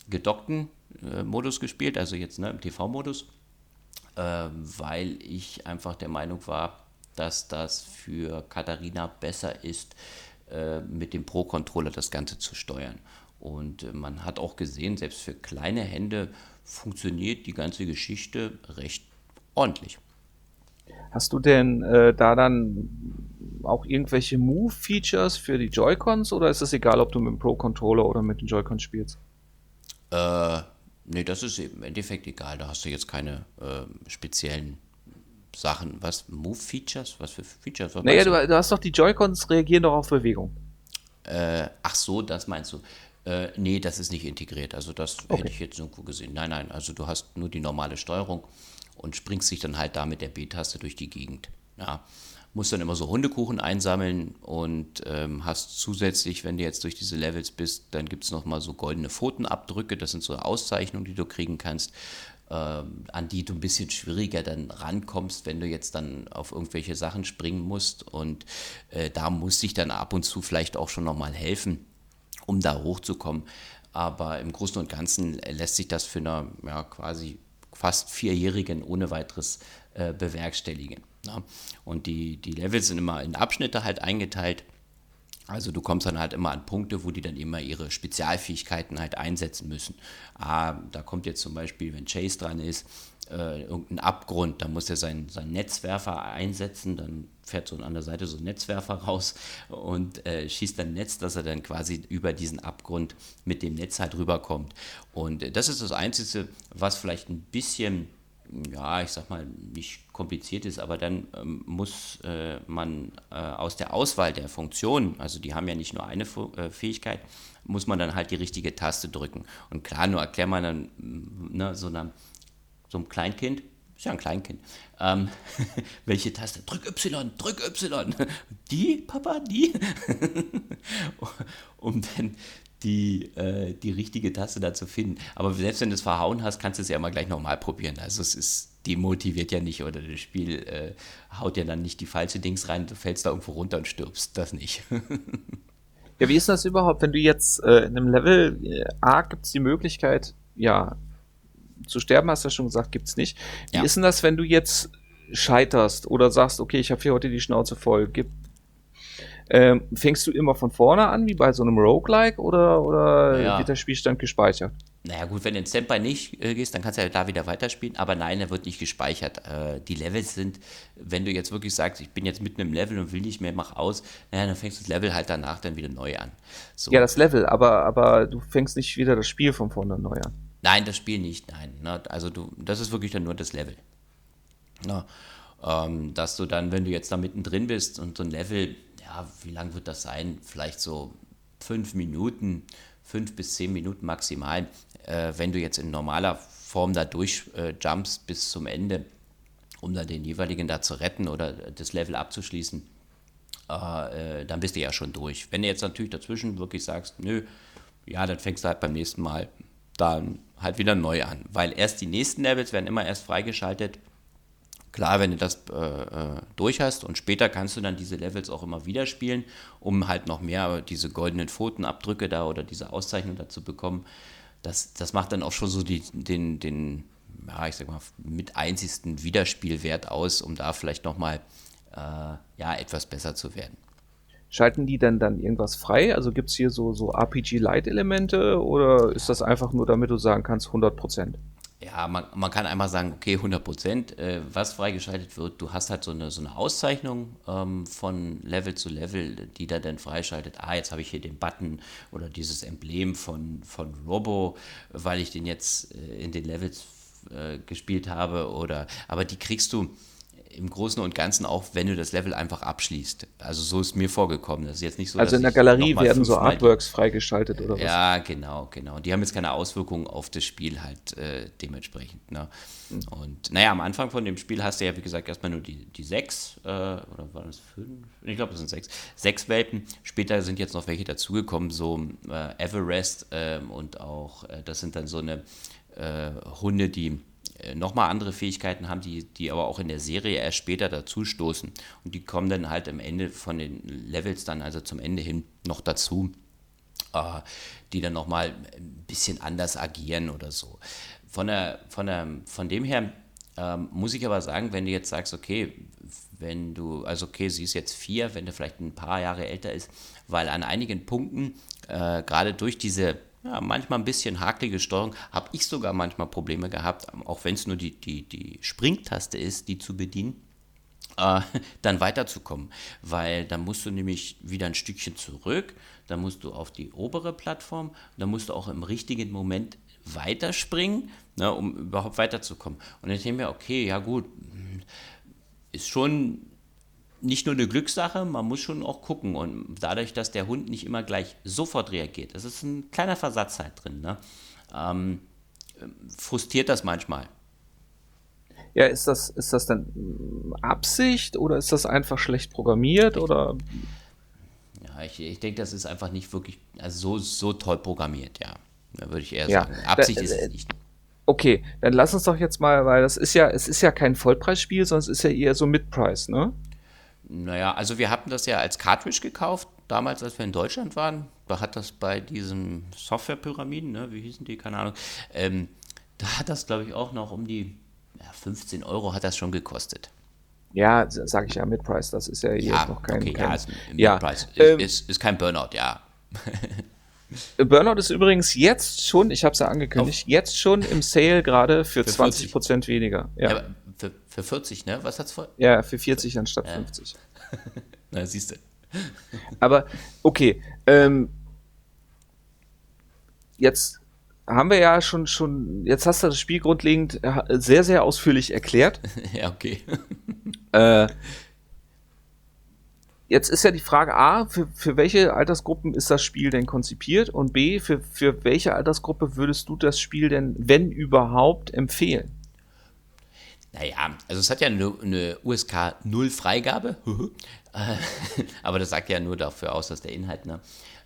gedockten äh, Modus gespielt, also jetzt ne, im TV-Modus, äh, weil ich einfach der Meinung war, dass das für Katharina besser ist, äh, mit dem Pro-Controller das Ganze zu steuern. Und äh, man hat auch gesehen, selbst für kleine Hände funktioniert die ganze Geschichte recht ordentlich. Hast du denn äh, da dann auch irgendwelche Move-Features für die Joy-Cons oder ist es egal, ob du mit dem Pro-Controller oder mit den Joy-Cons spielst? Äh, nee, das ist im Endeffekt egal. Da hast du jetzt keine äh, speziellen Sachen. Was? Move-Features? Was für Features? Was naja, du, du, hast doch die Joy-Cons reagieren doch auf Bewegung. Äh, ach so, das meinst du. Äh, nee, das ist nicht integriert. Also das okay. hätte ich jetzt irgendwo gesehen. Nein, nein, also du hast nur die normale Steuerung und springst dich dann halt da mit der B-Taste durch die Gegend. Ja. Musst dann immer so Hundekuchen einsammeln und ähm, hast zusätzlich, wenn du jetzt durch diese Levels bist, dann gibt es nochmal so goldene Pfotenabdrücke. Das sind so Auszeichnungen, die du kriegen kannst, an die du ein bisschen schwieriger dann rankommst, wenn du jetzt dann auf irgendwelche Sachen springen musst. Und äh, da muss ich dann ab und zu vielleicht auch schon nochmal helfen um da hochzukommen. Aber im Großen und Ganzen lässt sich das für eine ja, quasi fast Vierjährigen ohne weiteres äh, bewerkstelligen. Ja. Und die, die Levels sind immer in Abschnitte halt eingeteilt. Also du kommst dann halt immer an Punkte, wo die dann immer ihre Spezialfähigkeiten halt einsetzen müssen. Ah, da kommt jetzt zum Beispiel, wenn Chase dran ist, äh, irgendein Abgrund, da muss er seinen, seinen Netzwerfer einsetzen, dann fährt so an der Seite so ein Netzwerfer raus und äh, schießt dann Netz, dass er dann quasi über diesen Abgrund mit dem Netz halt rüberkommt. Und äh, das ist das Einzige, was vielleicht ein bisschen, ja, ich sag mal, nicht kompliziert ist, aber dann ähm, muss äh, man äh, aus der Auswahl der Funktionen, also die haben ja nicht nur eine äh, Fähigkeit, muss man dann halt die richtige Taste drücken. Und klar, nur erklärt man dann ne, so einer so einem Kleinkind, ist ja ein Kleinkind, ähm, (laughs) welche Taste? Drück Y, drück Y. (laughs) Die, Papa, die? (laughs) um dann die, äh, die richtige Taste da zu finden. Aber selbst wenn du es verhauen hast, kannst du es ja mal gleich nochmal probieren. Also es ist, demotiviert ja nicht oder das Spiel äh, haut ja dann nicht die falsche Dings rein, du fällst da irgendwo runter und stirbst. Das nicht. (laughs) ja, wie ist das überhaupt, wenn du jetzt äh, in einem Level äh, A gibt es die Möglichkeit, ja, zu sterben, hast du ja schon gesagt, gibt es nicht. Wie ja. ist denn das, wenn du jetzt scheiterst oder sagst, okay, ich habe hier heute die Schnauze voll, gib, Ähm, fängst du immer von vorne an, wie bei so einem Roguelike, oder, oder ja. wird der Spielstand gespeichert? Naja gut, wenn du in Standby nicht äh, gehst, dann kannst du ja da wieder weiterspielen, aber nein, er wird nicht gespeichert. Äh, die Levels sind, wenn du jetzt wirklich sagst, ich bin jetzt mitten im Level und will nicht mehr, mach aus, naja, dann fängst du das Level halt danach dann wieder neu an. So. Ja, das Level, aber, aber du fängst nicht wieder das Spiel von vorne neu an. Nein, das Spiel nicht, nein. Ne? Also du, das ist wirklich dann nur das Level. Ne? Ähm, dass du dann, wenn du jetzt da mittendrin bist und so ein Level, ja, wie lang wird das sein? Vielleicht so fünf Minuten, fünf bis zehn Minuten maximal. Äh, wenn du jetzt in normaler Form da durchjumpst äh, bis zum Ende, um dann den jeweiligen da zu retten oder das Level abzuschließen, äh, äh, dann bist du ja schon durch. Wenn du jetzt natürlich dazwischen wirklich sagst, nö, ja, dann fängst du halt beim nächsten Mal dann halt wieder neu an. Weil erst die nächsten Levels werden immer erst freigeschaltet, Klar, wenn du das äh, äh, durch hast und später kannst du dann diese Levels auch immer wieder spielen, um halt noch mehr diese goldenen Pfotenabdrücke da oder diese Auszeichnung dazu bekommen. Das, das macht dann auch schon so die, den, den, ja, ich sag mal, mit einzigsten Wiederspielwert aus, um da vielleicht nochmal äh, ja, etwas besser zu werden. Schalten die dann dann irgendwas frei? Also gibt es hier so, so RPG-Light-Elemente oder ist das einfach nur, damit du sagen kannst, 100 Prozent? Ja, man, man kann einmal sagen, okay, 100 Prozent, äh, was freigeschaltet wird, du hast halt so eine, so eine Auszeichnung ähm, von Level zu Level, die da dann freischaltet, ah, jetzt habe ich hier den Button oder dieses Emblem von, von Robo, weil ich den jetzt äh, in den Levels äh, gespielt habe oder, aber die kriegst du im Großen und Ganzen auch, wenn du das Level einfach abschließt. Also so ist mir vorgekommen. Das ist jetzt nicht so. Also in der Galerie werden so Artworks freigeschaltet oder was? Ja, genau, genau. Die haben jetzt keine Auswirkungen auf das Spiel halt äh, dementsprechend. Ne? Mhm. Und naja, am Anfang von dem Spiel hast du ja, wie gesagt, erstmal nur die, die sechs, äh, oder waren das fünf? Ich glaube, das sind sechs. Sechs Welpen. Später sind jetzt noch welche dazugekommen, so äh, Everest ähm, und auch, äh, das sind dann so eine äh, Hunde, die nochmal andere Fähigkeiten haben, die, die aber auch in der Serie erst später dazu stoßen. Und die kommen dann halt am Ende von den Levels dann, also zum Ende hin, noch dazu, äh, die dann nochmal ein bisschen anders agieren oder so. Von, der, von, der, von dem her ähm, muss ich aber sagen, wenn du jetzt sagst, okay, wenn du, also okay, sie ist jetzt vier, wenn du vielleicht ein paar Jahre älter ist, weil an einigen Punkten, äh, gerade durch diese ja, manchmal ein bisschen hakelige Steuerung. Habe ich sogar manchmal Probleme gehabt, auch wenn es nur die, die, die Springtaste ist, die zu bedienen, äh, (laughs) dann weiterzukommen. Weil dann musst du nämlich wieder ein Stückchen zurück, dann musst du auf die obere Plattform, dann musst du auch im richtigen Moment weiterspringen, ne, um überhaupt weiterzukommen. Und dann denke ich mir, okay, ja gut, ist schon nicht nur eine Glückssache, man muss schon auch gucken. Und dadurch, dass der Hund nicht immer gleich sofort reagiert, das ist ein kleiner Versatz halt drin, ne? ähm, frustriert das manchmal. Ja, ist das, ist das dann Absicht oder ist das einfach schlecht programmiert oder? Ja, ich, ich denke, das ist einfach nicht wirklich also so, so toll programmiert, ja. Da würde ich eher ja, sagen. Absicht da, ist es nicht. Okay, dann lass uns doch jetzt mal, weil das ist ja, es ist ja kein Vollpreisspiel, sondern es ist ja eher so Mid-Price, ne? Naja, also wir hatten das ja als Cartridge gekauft, damals, als wir in Deutschland waren. Da hat das bei diesen Softwarepyramiden, ne, wie hießen die, keine Ahnung, ähm, da hat das, glaube ich, auch noch um die ja, 15 Euro hat das schon gekostet. Ja, sage ich ja, Mid-Price, das ist ja jetzt ja, noch kein... Okay, kein, ja, ist Mid-Price, ja, ist, ähm, ist, ist kein Burnout, ja. Burnout ist übrigens jetzt schon, ich habe es ja angekündigt, oh. jetzt schon im Sale gerade für, für 20% weniger. Ja. ja für, für 40, ne? Was hat's vor? Ja, für 40 anstatt ja. 50. (laughs) Na, siehst du. (laughs) Aber, okay. Ähm, jetzt haben wir ja schon, schon, jetzt hast du das Spiel grundlegend äh, sehr, sehr ausführlich erklärt. (laughs) ja, okay. Äh, jetzt ist ja die Frage A, für, für welche Altersgruppen ist das Spiel denn konzipiert? Und B, für, für welche Altersgruppe würdest du das Spiel denn, wenn überhaupt, empfehlen? Naja, also es hat ja eine, eine USK 0 Freigabe, (laughs) aber das sagt ja nur dafür aus, dass der Inhalt, ne?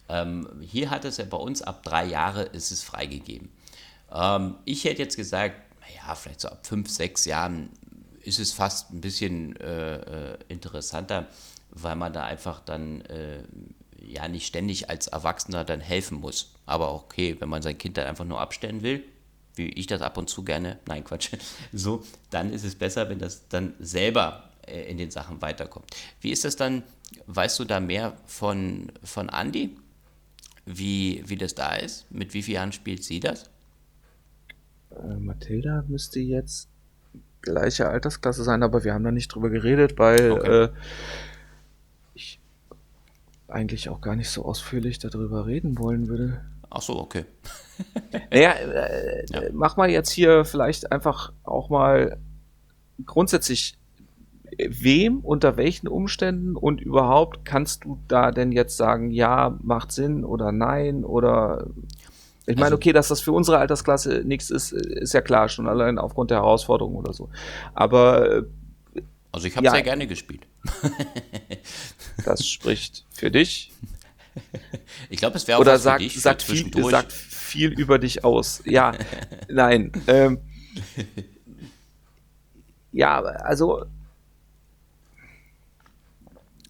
Ähm, hier hat es ja bei uns ab drei Jahre ist es freigegeben. Ähm, ich hätte jetzt gesagt, naja, vielleicht so ab fünf, sechs Jahren ist es fast ein bisschen äh, äh, interessanter, weil man da einfach dann äh, ja nicht ständig als Erwachsener dann helfen muss. Aber okay, wenn man sein Kind dann einfach nur abstellen will, wie ich das ab und zu gerne, nein, Quatsch, (laughs) so, dann ist es besser, wenn das dann selber äh, in den Sachen weiterkommt. Wie ist das dann, weißt du da mehr von, von Andy? Wie, wie das da ist? Mit wie vielen Jahren spielt sie das? Äh, Mathilda müsste jetzt gleiche Altersklasse sein, aber wir haben da nicht drüber geredet, weil okay. äh, ich eigentlich auch gar nicht so ausführlich darüber reden wollen würde. Ach so, okay. (laughs) naja, äh, ja. mach mal jetzt hier vielleicht einfach auch mal grundsätzlich, wem, unter welchen Umständen und überhaupt kannst du da denn jetzt sagen, ja, macht Sinn oder nein oder ich meine, also, okay, dass das für unsere Altersklasse nichts ist, ist ja klar, schon allein aufgrund der Herausforderungen oder so. Aber also ich habe ja, sehr gerne gespielt. (laughs) das spricht für dich. (laughs) Ich glaube, es wäre auch Oder sagt, dich, sagt, viel, sagt viel über dich aus. Ja, (laughs) nein. Ähm, ja, also.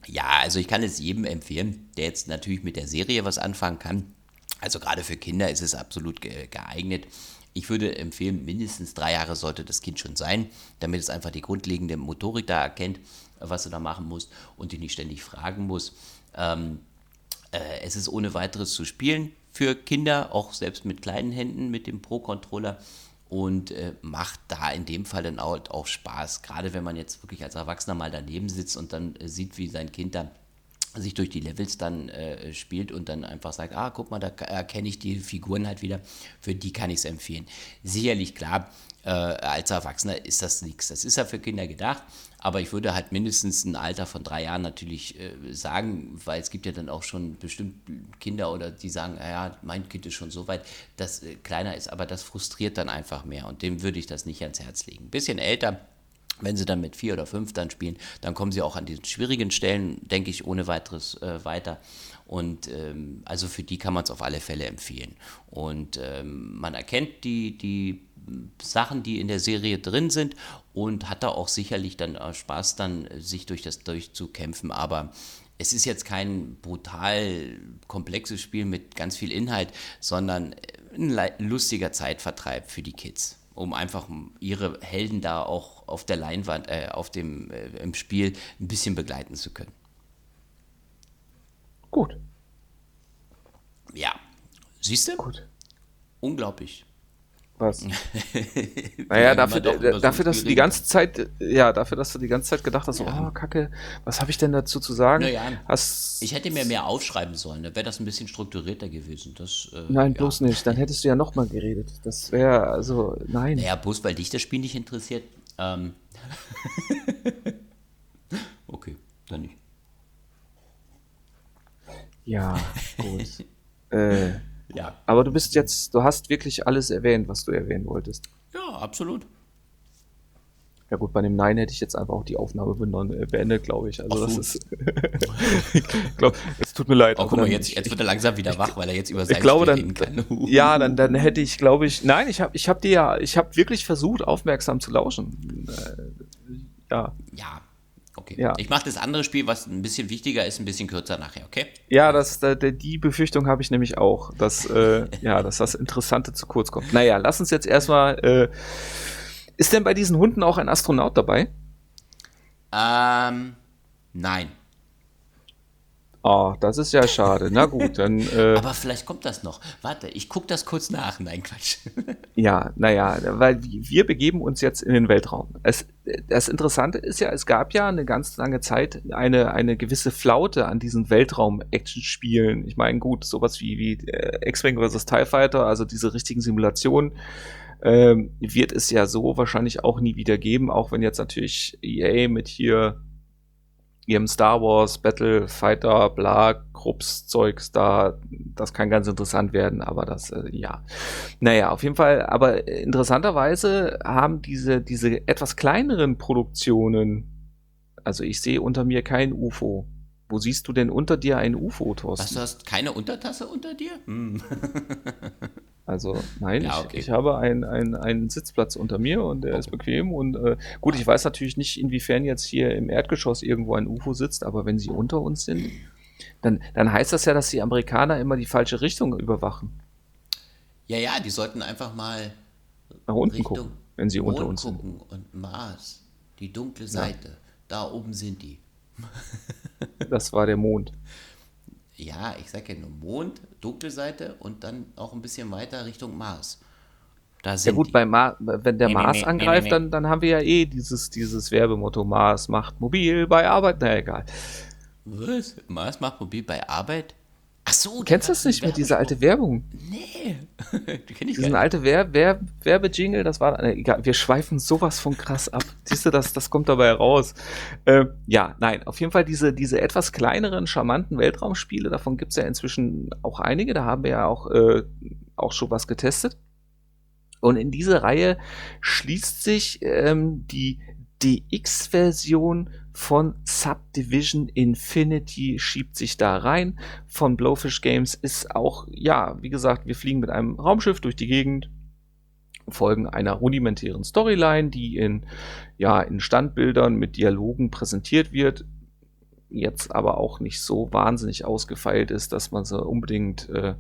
Ja, also ich kann es jedem empfehlen, der jetzt natürlich mit der Serie was anfangen kann. Also gerade für Kinder ist es absolut geeignet. Ich würde empfehlen, mindestens drei Jahre sollte das Kind schon sein, damit es einfach die grundlegende Motorik da erkennt, was du da machen musst und dich nicht ständig fragen muss. Ähm, äh, es ist ohne weiteres zu spielen für Kinder, auch selbst mit kleinen Händen mit dem Pro-Controller und äh, macht da in dem Fall dann auch, auch, Spaß. Gerade wenn man jetzt wirklich als Erwachsener mal daneben sitzt und dann äh, sieht, wie sein Kind da sich durch die Levels dann äh, spielt und dann einfach sagt, ah, guck mal, da erkenne ich die Figuren halt wieder, für die kann ich es empfehlen. Sicherlich, klar, äh, als Erwachsener ist das nichts. Das ist ja für Kinder gedacht, aber ich würde halt mindestens ein Alter von drei Jahren natürlich äh, sagen, weil es gibt ja dann auch schon bestimmt Kinder oder die sagen, ja, mein Kind ist schon so weit, dass äh, kleiner ist, aber das frustriert dann einfach mehr und dem würde ich das nicht ans Herz legen. Ein bisschen älter, wenn sie dann mit vier oder fünf dann spielen, dann kommen sie auch an diesen schwierigen Stellen, denke ich, ohne weiteres äh, weiter. Und ähm, also für die kann man es auf alle Fälle empfehlen. Und ähm, man erkennt die, die Sachen, die in der Serie drin sind und hat da auch sicherlich dann äh, Spaß, dann äh, sich durch das durchzukämpfen. Aber es ist jetzt kein brutal komplexes Spiel mit ganz viel Inhalt, sondern ein lustiger Zeitvertreib für die Kids um einfach ihre Helden da auch auf der Leinwand, äh, auf dem äh, im Spiel ein bisschen begleiten zu können. Gut. Ja. Siehst du? Gut. Unglaublich. Was? (laughs) naja, dafür, so dafür dass du die ganze Zeit, ja, dafür, dass du die ganze Zeit gedacht hast, ja. oh, Kacke, was habe ich denn dazu zu sagen? Naja, hast, ich hätte mir mehr aufschreiben sollen, da wäre das ein bisschen strukturierter gewesen. Das, äh, nein, ja. bloß nicht, dann hättest du ja nochmal geredet. Das wäre, also, nein. Naja, bloß weil dich das Spiel nicht interessiert. Ähm. (laughs) okay, dann nicht. Ja, (laughs) gut. äh. Ja. Aber du bist jetzt, du hast wirklich alles erwähnt, was du erwähnen wolltest. Ja, absolut. Ja gut, bei dem Nein hätte ich jetzt einfach auch die Aufnahme äh, beendet, glaube ich. Also Ach das so. ist. (laughs) ich glaube, es tut mir leid. Oh, guck mal, jetzt, jetzt wird er langsam wieder wach, weil er jetzt über sein ich glaube, dann, kann. (laughs) ja, dann, dann hätte ich, glaube ich, nein, ich habe, ich habe dir ja, ich habe wirklich versucht, aufmerksam zu lauschen. Äh, ja. Ja, Okay. Ja. Ich mache das andere Spiel, was ein bisschen wichtiger ist, ein bisschen kürzer nachher, okay? Ja, das, die Befürchtung habe ich nämlich auch, dass, äh, (laughs) ja, dass das Interessante zu kurz kommt. Naja, lass uns jetzt erstmal. Äh, ist denn bei diesen Hunden auch ein Astronaut dabei? Ähm, nein. Oh, das ist ja schade. Na gut, dann. (laughs) Äh, Aber vielleicht kommt das noch. Warte, ich gucke das kurz nach. Nein, Quatsch. (laughs) ja, naja, weil wir begeben uns jetzt in den Weltraum. Es, das Interessante ist ja, es gab ja eine ganz lange Zeit eine, eine gewisse Flaute an diesen Weltraum-Action-Spielen. Ich meine, gut, sowas wie, wie äh, X-Wing vs. TIE Fighter, also diese richtigen Simulationen. Ähm, wird es ja so wahrscheinlich auch nie wieder geben, auch wenn jetzt natürlich EA mit hier ihrem Star Wars Battle Fighter bla Krupps Zeugs da, das kann ganz interessant werden, aber das, äh, ja. Naja, auf jeden Fall, aber interessanterweise haben diese, diese etwas kleineren Produktionen, also ich sehe unter mir kein UFO. Wo siehst du denn unter dir ein UFO, Thorsten? Was, du hast keine Untertasse unter dir? Hm. (laughs) Also nein, ja, okay. ich, ich, habe einen, einen, Sitzplatz unter mir und der okay. ist bequem. Und äh, gut, ich weiß natürlich nicht, inwiefern jetzt hier im Erdgeschoss irgendwo ein UFO sitzt, aber wenn sie unter uns sind, dann, dann heißt das ja, dass die Amerikaner immer die falsche Richtung überwachen. Ja, ja, die sollten einfach mal nach unten Richtung gucken, wenn sie unter uns sind. und Mars, die dunkle Seite. Ja. da oben sind die. (laughs) das war der Mond. Ja, ich sage ja nur Mond, Dunkelseite und dann auch ein bisschen weiter Richtung Mars. Da sind ja gut, bei Mar wenn der nee, Mars nee, angreift, nee, Dann, dann haben wir ja eh dieses, dieses Werbemotto, Mars macht mobil bei Arbeit. Na egal. Was? Mars macht mobil bei Arbeit? Ach so, du kennst das nicht mehr, diese alte Werbung? Nee, (laughs) die kenne ich Diesen alte Wer Wer Werbejingle, das war, äh, egal, wir schweifen sowas von krass ab. Siehst du, das, das kommt dabei raus. Äh, ja, nein, auf jeden Fall diese, diese etwas kleineren, charmanten Weltraumspiele, davon gibt es ja inzwischen auch einige, da haben wir ja auch, äh, auch schon was getestet. Und in diese Reihe schließt sich ähm, die DX-Version von Subdivision Infinity schiebt sich da rein. Von Blowfish Games ist auch, ja, wie gesagt, wir fliegen mit einem Raumschiff durch die Gegend, folgen einer rudimentären Storyline, die in, ja, in Standbildern mit Dialogen präsentiert wird. Jetzt aber auch nicht so wahnsinnig ausgefeilt ist, dass man sie unbedingt äh,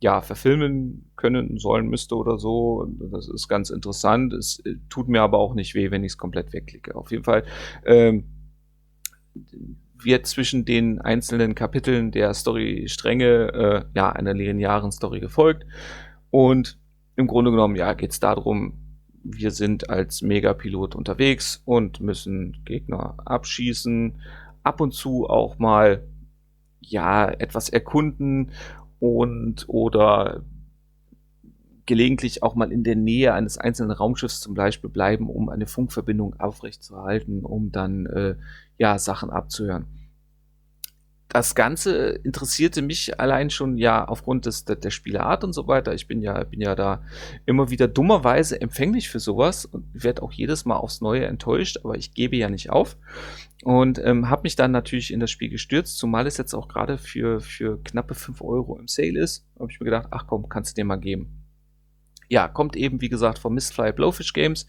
ja, verfilmen können sollen müsste oder so. Das ist ganz interessant. Es äh, tut mir aber auch nicht weh, wenn ich es komplett wegklicke. Auf jeden Fall ähm, wird zwischen den einzelnen Kapiteln der Story-Stränge äh, ja, einer linearen Story gefolgt. Und im Grunde genommen, ja, geht es darum, wir sind als Megapilot unterwegs und müssen Gegner abschießen, ab und zu auch mal ja etwas erkunden und oder gelegentlich auch mal in der Nähe eines einzelnen Raumschiffs zum Beispiel bleiben, um eine Funkverbindung aufrechtzuerhalten, um dann äh, ja Sachen abzuhören das Ganze interessierte mich allein schon ja aufgrund des, der, der Spieleart und so weiter. Ich bin ja, bin ja da immer wieder dummerweise empfänglich für sowas und werde auch jedes Mal aufs Neue enttäuscht, aber ich gebe ja nicht auf. Und ähm, habe mich dann natürlich in das Spiel gestürzt, zumal es jetzt auch gerade für, für knappe 5 Euro im Sale ist. Habe ich mir gedacht, ach komm, kannst du dir mal geben. Ja, kommt eben, wie gesagt, von Mistfly Blowfish Games,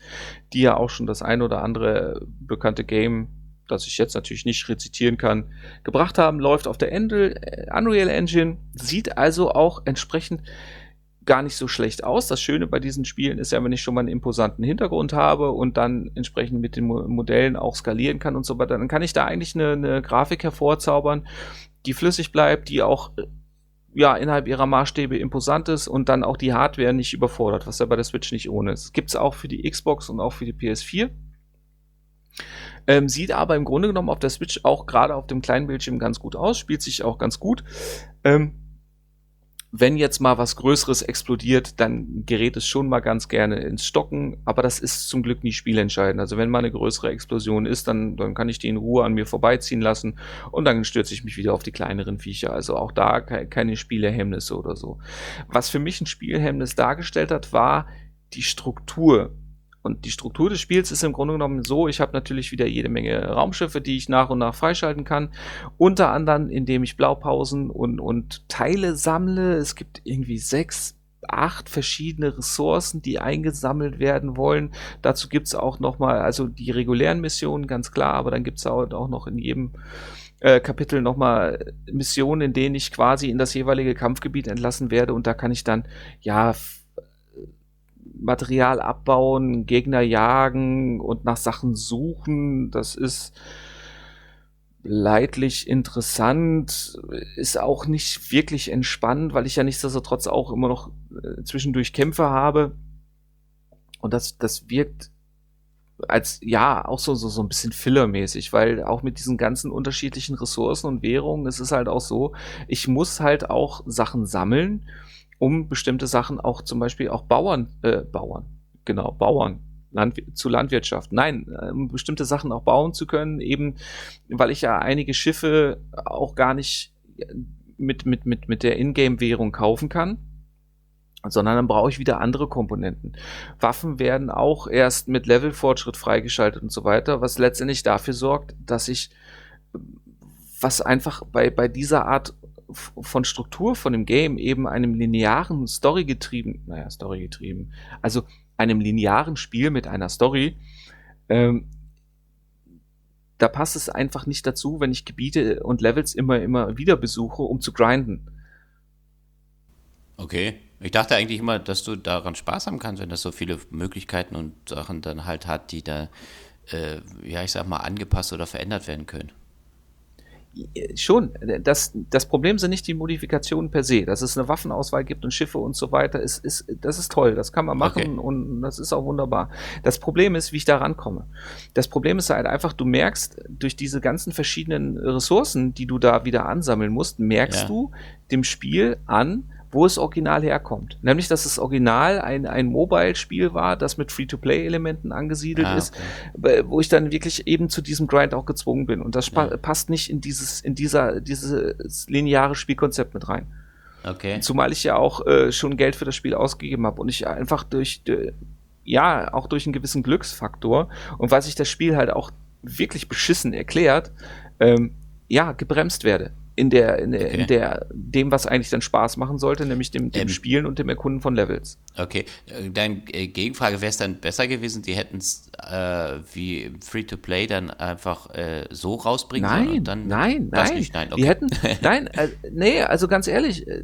die ja auch schon das ein oder andere bekannte Game das ich jetzt natürlich nicht rezitieren kann, gebracht haben, läuft auf der Endel, äh, Unreal Engine, sieht also auch entsprechend gar nicht so schlecht aus. Das Schöne bei diesen Spielen ist ja, wenn ich schon mal einen imposanten Hintergrund habe und dann entsprechend mit den Modellen auch skalieren kann und so weiter, dann kann ich da eigentlich eine, eine Grafik hervorzaubern, die flüssig bleibt, die auch äh, ja, innerhalb ihrer Maßstäbe imposant ist und dann auch die Hardware nicht überfordert, was ja bei der Switch nicht ohne ist. Gibt es auch für die Xbox und auch für die PS4. Ähm, sieht aber im Grunde genommen auf der Switch auch gerade auf dem kleinen Bildschirm ganz gut aus, spielt sich auch ganz gut. Ähm, wenn jetzt mal was Größeres explodiert, dann gerät es schon mal ganz gerne ins Stocken, aber das ist zum Glück nicht spielentscheidend. Also wenn mal eine größere Explosion ist, dann, dann kann ich die in Ruhe an mir vorbeiziehen lassen und dann stürze ich mich wieder auf die kleineren Viecher. Also auch da keine Spielehemmnisse oder so. Was für mich ein Spielhemmnis dargestellt hat, war die Struktur und die Struktur des Spiels ist im Grunde genommen so, ich habe natürlich wieder jede Menge Raumschiffe, die ich nach und nach freischalten kann. Unter anderem, indem ich Blaupausen und, und Teile sammle. Es gibt irgendwie sechs, acht verschiedene Ressourcen, die eingesammelt werden wollen. Dazu gibt es auch nochmal, also die regulären Missionen, ganz klar, aber dann gibt es auch noch in jedem äh, Kapitel nochmal Missionen, in denen ich quasi in das jeweilige Kampfgebiet entlassen werde und da kann ich dann, ja, Material abbauen, Gegner jagen und nach Sachen suchen. Das ist leidlich interessant, ist auch nicht wirklich entspannt, weil ich ja nichtsdestotrotz auch immer noch äh, zwischendurch Kämpfe habe. Und das, das wirkt als ja auch so, so, so ein bisschen fillermäßig, weil auch mit diesen ganzen unterschiedlichen Ressourcen und Währungen, es ist halt auch so, ich muss halt auch Sachen sammeln um bestimmte Sachen auch zum Beispiel auch Bauern, äh, Bauern, genau, Bauern Land, zu Landwirtschaft. Nein, äh, um bestimmte Sachen auch bauen zu können, eben weil ich ja einige Schiffe auch gar nicht mit, mit, mit, mit der Ingame-Währung kaufen kann, sondern dann brauche ich wieder andere Komponenten. Waffen werden auch erst mit Levelfortschritt freigeschaltet und so weiter, was letztendlich dafür sorgt, dass ich was einfach bei, bei dieser Art von Struktur von dem Game eben einem linearen Story getrieben, naja, Story getrieben, also einem linearen Spiel mit einer Story, ähm, da passt es einfach nicht dazu, wenn ich Gebiete und Levels immer, immer wieder besuche, um zu grinden. Okay. Ich dachte eigentlich immer, dass du daran Spaß haben kannst, wenn das so viele Möglichkeiten und Sachen dann halt hat, die da äh, ja, ich sag mal, angepasst oder verändert werden können. Schon, das, das Problem sind nicht die Modifikationen per se. Dass es eine Waffenauswahl gibt und Schiffe und so weiter, ist, ist, das ist toll, das kann man machen okay. und das ist auch wunderbar. Das Problem ist, wie ich da rankomme. Das Problem ist halt einfach, du merkst durch diese ganzen verschiedenen Ressourcen, die du da wieder ansammeln musst, merkst ja. du dem Spiel an, wo es original herkommt. Nämlich, dass das Original ein, ein Mobile-Spiel war, das mit Free-to-Play-Elementen angesiedelt ah, okay. ist, wo ich dann wirklich eben zu diesem Grind auch gezwungen bin. Und das ja. passt nicht in dieses, in dieser, dieses lineare Spielkonzept mit rein. Okay. Zumal ich ja auch äh, schon Geld für das Spiel ausgegeben habe und ich einfach durch, ja, auch durch einen gewissen Glücksfaktor und weil sich das Spiel halt auch wirklich beschissen erklärt, ähm, ja, gebremst werde in der, in, der, okay. in der, dem, was eigentlich dann Spaß machen sollte, nämlich dem, dem ähm, Spielen und dem Erkunden von Levels. Okay, äh, dann äh, Gegenfrage, wäre es dann besser gewesen, die hätten es äh, wie Free-to-Play dann einfach äh, so rausbringen nein, sollen? Dann nein, nein, nicht? nein. Okay. Die hätten, (laughs) nein, äh, nee, also ganz ehrlich, äh,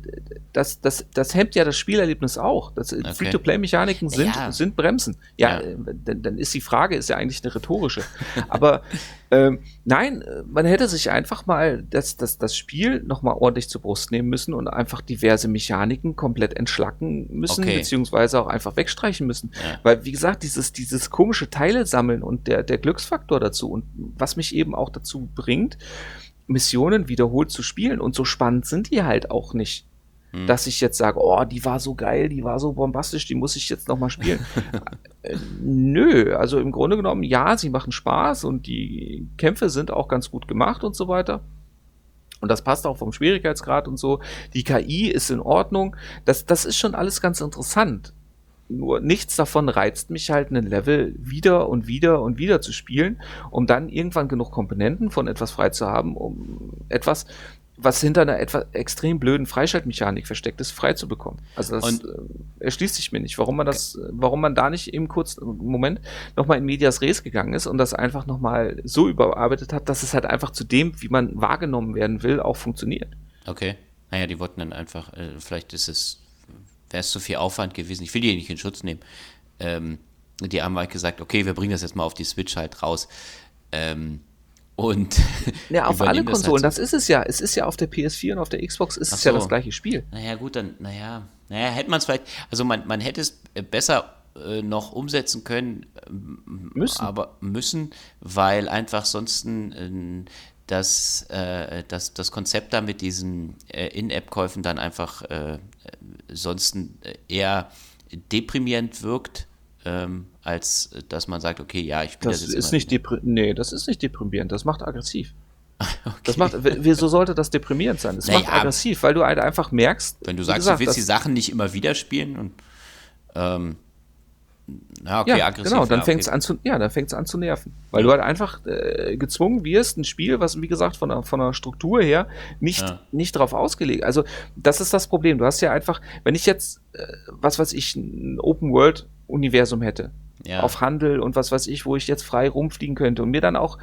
das, das, das hemmt ja das Spielerlebnis auch. Okay. Free-to-Play-Mechaniken sind, ja. sind Bremsen. Ja, ja. Dann, dann ist die Frage, ist ja eigentlich eine rhetorische. Aber (laughs) ähm, nein, man hätte sich einfach mal das, das, das Spiel nochmal ordentlich zur Brust nehmen müssen und einfach diverse Mechaniken komplett entschlacken müssen, okay. beziehungsweise auch einfach wegstreichen müssen. Ja. Weil, wie gesagt, dieses, dieses komische Teile sammeln und der, der Glücksfaktor dazu und was mich eben auch dazu bringt, Missionen wiederholt zu spielen und so spannend sind die halt auch nicht. Hm. Dass ich jetzt sage, oh, die war so geil, die war so bombastisch, die muss ich jetzt nochmal spielen. (laughs) äh, nö, also im Grunde genommen, ja, sie machen Spaß und die Kämpfe sind auch ganz gut gemacht und so weiter. Und das passt auch vom Schwierigkeitsgrad und so. Die KI ist in Ordnung. Das, das ist schon alles ganz interessant. Nur nichts davon reizt mich halt, einen Level wieder und wieder und wieder zu spielen, um dann irgendwann genug Komponenten von etwas frei zu haben, um etwas, was hinter einer etwa extrem blöden Freischaltmechanik versteckt ist, frei zu bekommen. Also das und, äh, erschließt sich mir nicht, warum man das, okay. warum man da nicht eben kurz im Moment nochmal in Medias Res gegangen ist und das einfach nochmal so überarbeitet hat, dass es halt einfach zu dem, wie man wahrgenommen werden will, auch funktioniert. Okay. Naja, die wollten dann einfach, äh, vielleicht ist es, wäre es zu viel Aufwand gewesen. Ich will die nicht in Schutz nehmen. Ähm, die haben halt gesagt, okay, wir bringen das jetzt mal auf die Switch halt raus. Ähm, und (laughs) ja, auf alle Konsolen, das, halt so. das, ist es ja. Es ist ja auf der PS4 und auf der Xbox ist Ach es so. ja das gleiche Spiel. Naja, gut, dann, naja, naja, hätte man es vielleicht, also man, man hätte es besser äh, noch umsetzen können, müssen. aber müssen, weil einfach sonst äh, das, äh, das, das Konzept da mit diesen äh, In-App-Käufen dann einfach äh, sonst eher deprimierend wirkt ähm, als dass man sagt, okay, ja, ich spiele das, das jetzt ist nicht. Nee, das ist nicht deprimierend, das macht aggressiv. (laughs) Okay. Das macht, wieso sollte das deprimierend sein? Das naja, macht aggressiv, weil du halt einfach merkst. Wenn du sagst, gesagt, du willst die Sachen nicht immer wieder spielen und ähm, ja, okay, ja, aggressiv. Genau, dann ja, fängt es okay. an zu, ja, dann an zu nerven. Weil du halt einfach äh, gezwungen wirst, ein Spiel, was, wie gesagt, von der, von der Struktur her nicht, ja. nicht drauf ausgelegt. Also, das ist das Problem. Du hast ja einfach, wenn ich jetzt, äh, was weiß ich, ein Open World Universum hätte. Ja. Auf Handel und was weiß ich, wo ich jetzt frei rumfliegen könnte und mir dann auch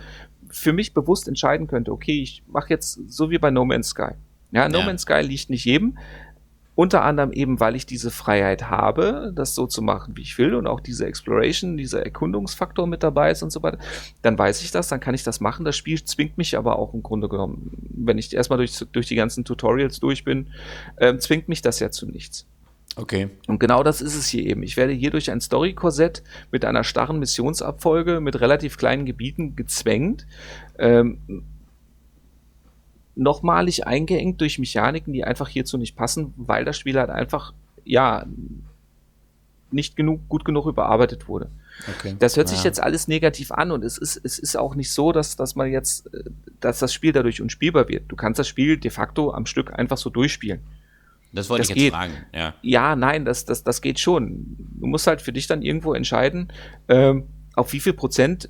für mich bewusst entscheiden könnte, okay, ich mache jetzt so wie bei No Man's Sky. Ja, No ja. Man's Sky liegt nicht jedem. Unter anderem eben, weil ich diese Freiheit habe, das so zu machen, wie ich will und auch diese Exploration, dieser Erkundungsfaktor mit dabei ist und so weiter, dann weiß ich das, dann kann ich das machen. Das Spiel zwingt mich aber auch im Grunde genommen, wenn ich erstmal durch, durch die ganzen Tutorials durch bin, äh, zwingt mich das ja zu nichts. Okay. Und genau das ist es hier eben. Ich werde hier durch ein Story-Korsett mit einer starren Missionsabfolge mit relativ kleinen Gebieten gezwängt, ähm, nochmalig eingeengt durch Mechaniken, die einfach hierzu nicht passen, weil das Spiel halt einfach, ja, nicht genug, gut genug überarbeitet wurde. Okay. Das hört sich ja. jetzt alles negativ an und es ist, es ist auch nicht so, dass, dass man jetzt, äh, dass das Spiel dadurch unspielbar wird. Du kannst das Spiel de facto am Stück einfach so durchspielen. Das wollte das ich jetzt geht. fragen, ja. Ja, nein, das, das, das geht schon. Du musst halt für dich dann irgendwo entscheiden, ähm, auf wie viel Prozent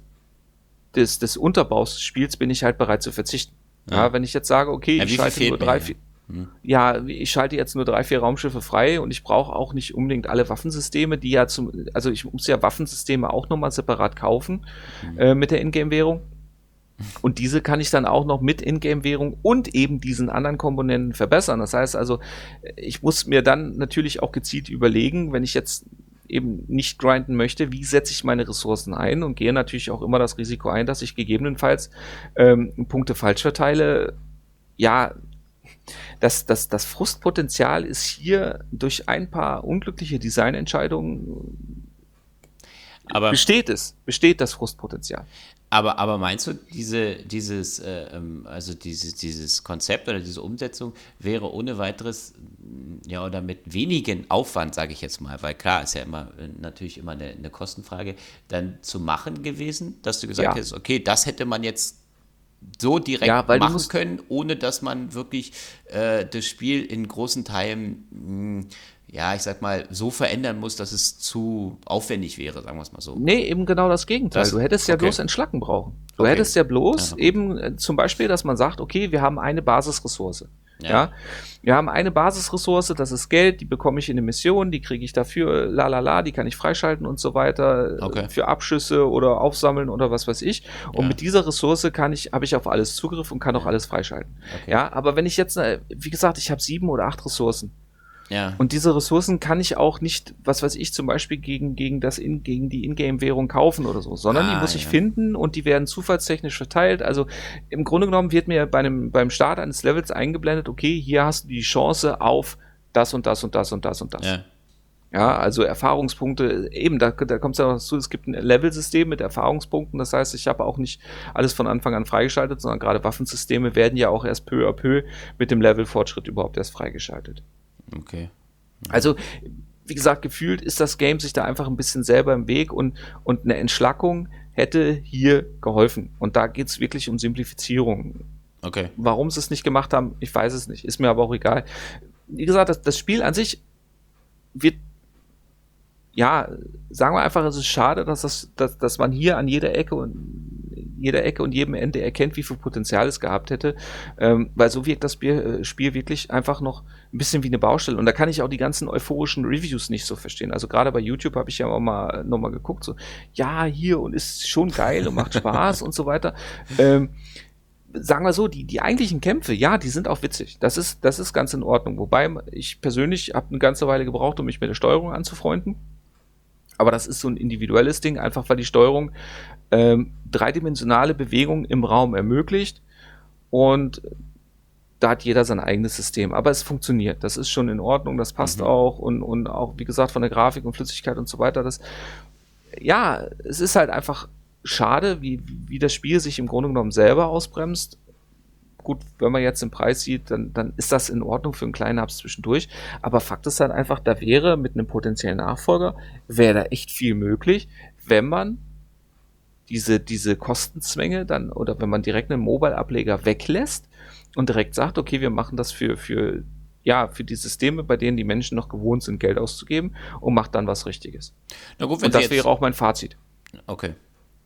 des, des Unterbaus des Spiels bin ich halt bereit zu verzichten. Ja, ja wenn ich jetzt sage, okay, ja, ich schalte nur drei, vier, hm. ja, ich schalte jetzt nur drei, vier Raumschiffe frei und ich brauche auch nicht unbedingt alle Waffensysteme, die ja zum, also ich muss ja Waffensysteme auch nochmal separat kaufen hm. äh, mit der Ingame-Währung. Und diese kann ich dann auch noch mit Ingame-Währung und eben diesen anderen Komponenten verbessern. Das heißt also, ich muss mir dann natürlich auch gezielt überlegen, wenn ich jetzt eben nicht grinden möchte, wie setze ich meine Ressourcen ein und gehe natürlich auch immer das Risiko ein, dass ich gegebenenfalls ähm, Punkte falsch verteile. Ja, das, das, das Frustpotenzial ist hier durch ein paar unglückliche Designentscheidungen aber besteht es, besteht das Frustpotenzial. Aber, aber meinst du, diese, dieses, äh, ähm, also dieses, dieses Konzept oder diese Umsetzung wäre ohne weiteres, mm, ja, oder mit wenigen Aufwand, sage ich jetzt mal, weil klar ist ja immer äh, natürlich immer eine, eine, Kostenfrage, dann zu machen gewesen, dass du gesagt ja. hast, okay, das hätte man jetzt so direkt ja, machen können, ohne dass man wirklich äh, das Spiel in großen Teilen mh, mm, ja, ich sag mal, so verändern muss, dass es zu aufwendig wäre, sagen wir es mal so. Nee, eben genau das Gegenteil. Das, du hättest ja okay. bloß entschlacken brauchen. Du okay. hättest ja bloß ja. eben äh, zum Beispiel, dass man sagt, okay, wir haben eine Basisressource. Ja. ja. Wir haben eine Basisressource, das ist Geld, die bekomme ich in eine Mission, die kriege ich dafür, la la la, die kann ich freischalten und so weiter, okay. für Abschüsse oder aufsammeln oder was weiß ich. Und ja. mit dieser Ressource kann ich, habe ich auf alles Zugriff und kann auch alles freischalten. Okay. Ja, aber wenn ich jetzt, äh, wie gesagt, ich habe sieben oder acht Ressourcen. Ja. Und diese Ressourcen kann ich auch nicht, was weiß ich, zum Beispiel gegen, gegen, das in, gegen die Ingame-Währung kaufen oder so, sondern ah, die muss ich finden und die werden zufallstechnisch verteilt. Also im Grunde genommen wird mir bei einem, beim Start eines Levels eingeblendet, okay, hier hast du die Chance auf das und das und das und das und das. Ja. Ja, also Erfahrungspunkte, eben, da, da kommt es ja noch dazu, es gibt ein Level-System mit Erfahrungspunkten, das heißt, ich habe auch nicht alles von Anfang an freigeschaltet, sondern gerade Waffensysteme werden ja auch erst peu à peu mit dem Level-Fortschritt überhaupt erst freigeschaltet. Okay. Also, wie gesagt, gefühlt ist das Game sich da einfach ein bisschen selber im Weg und, und eine Entschlackung hätte hier geholfen. Und da geht es wirklich um Simplifizierung. Okay. Warum sie es nicht gemacht haben, ich weiß es nicht. Ist mir aber auch egal. Wie gesagt, das, das Spiel an sich wird ja, sagen wir einfach, es ist schade, dass, das, dass, dass man hier an jeder Ecke und jeder Ecke und jedem Ende erkennt, wie viel Potenzial es gehabt hätte, ähm, weil so wirkt das Spiel, äh, Spiel wirklich einfach noch ein bisschen wie eine Baustelle. Und da kann ich auch die ganzen euphorischen Reviews nicht so verstehen. Also gerade bei YouTube habe ich ja auch mal nochmal geguckt, so, ja, hier und ist schon geil und macht Spaß (laughs) und so weiter. Ähm, sagen wir so, die, die eigentlichen Kämpfe, ja, die sind auch witzig. Das ist, das ist ganz in Ordnung. Wobei ich persönlich habe eine ganze Weile gebraucht, um mich mit der Steuerung anzufreunden. Aber das ist so ein individuelles Ding, einfach weil die Steuerung ähm, dreidimensionale Bewegung im Raum ermöglicht und da hat jeder sein eigenes System. Aber es funktioniert. Das ist schon in Ordnung, das passt mhm. auch und, und auch, wie gesagt, von der Grafik und Flüssigkeit und so weiter. Das, ja, es ist halt einfach schade, wie, wie das Spiel sich im Grunde genommen selber ausbremst gut, wenn man jetzt den Preis sieht, dann, dann ist das in Ordnung für einen kleinen Hubs zwischendurch. Aber Fakt ist halt einfach, da wäre mit einem potenziellen Nachfolger, wäre da echt viel möglich, wenn man diese, diese Kostenzwänge dann, oder wenn man direkt einen Mobile-Ableger weglässt und direkt sagt, okay, wir machen das für, für, ja, für die Systeme, bei denen die Menschen noch gewohnt sind, Geld auszugeben und macht dann was Richtiges. Na gut, wenn und das wäre auch mein Fazit. Okay.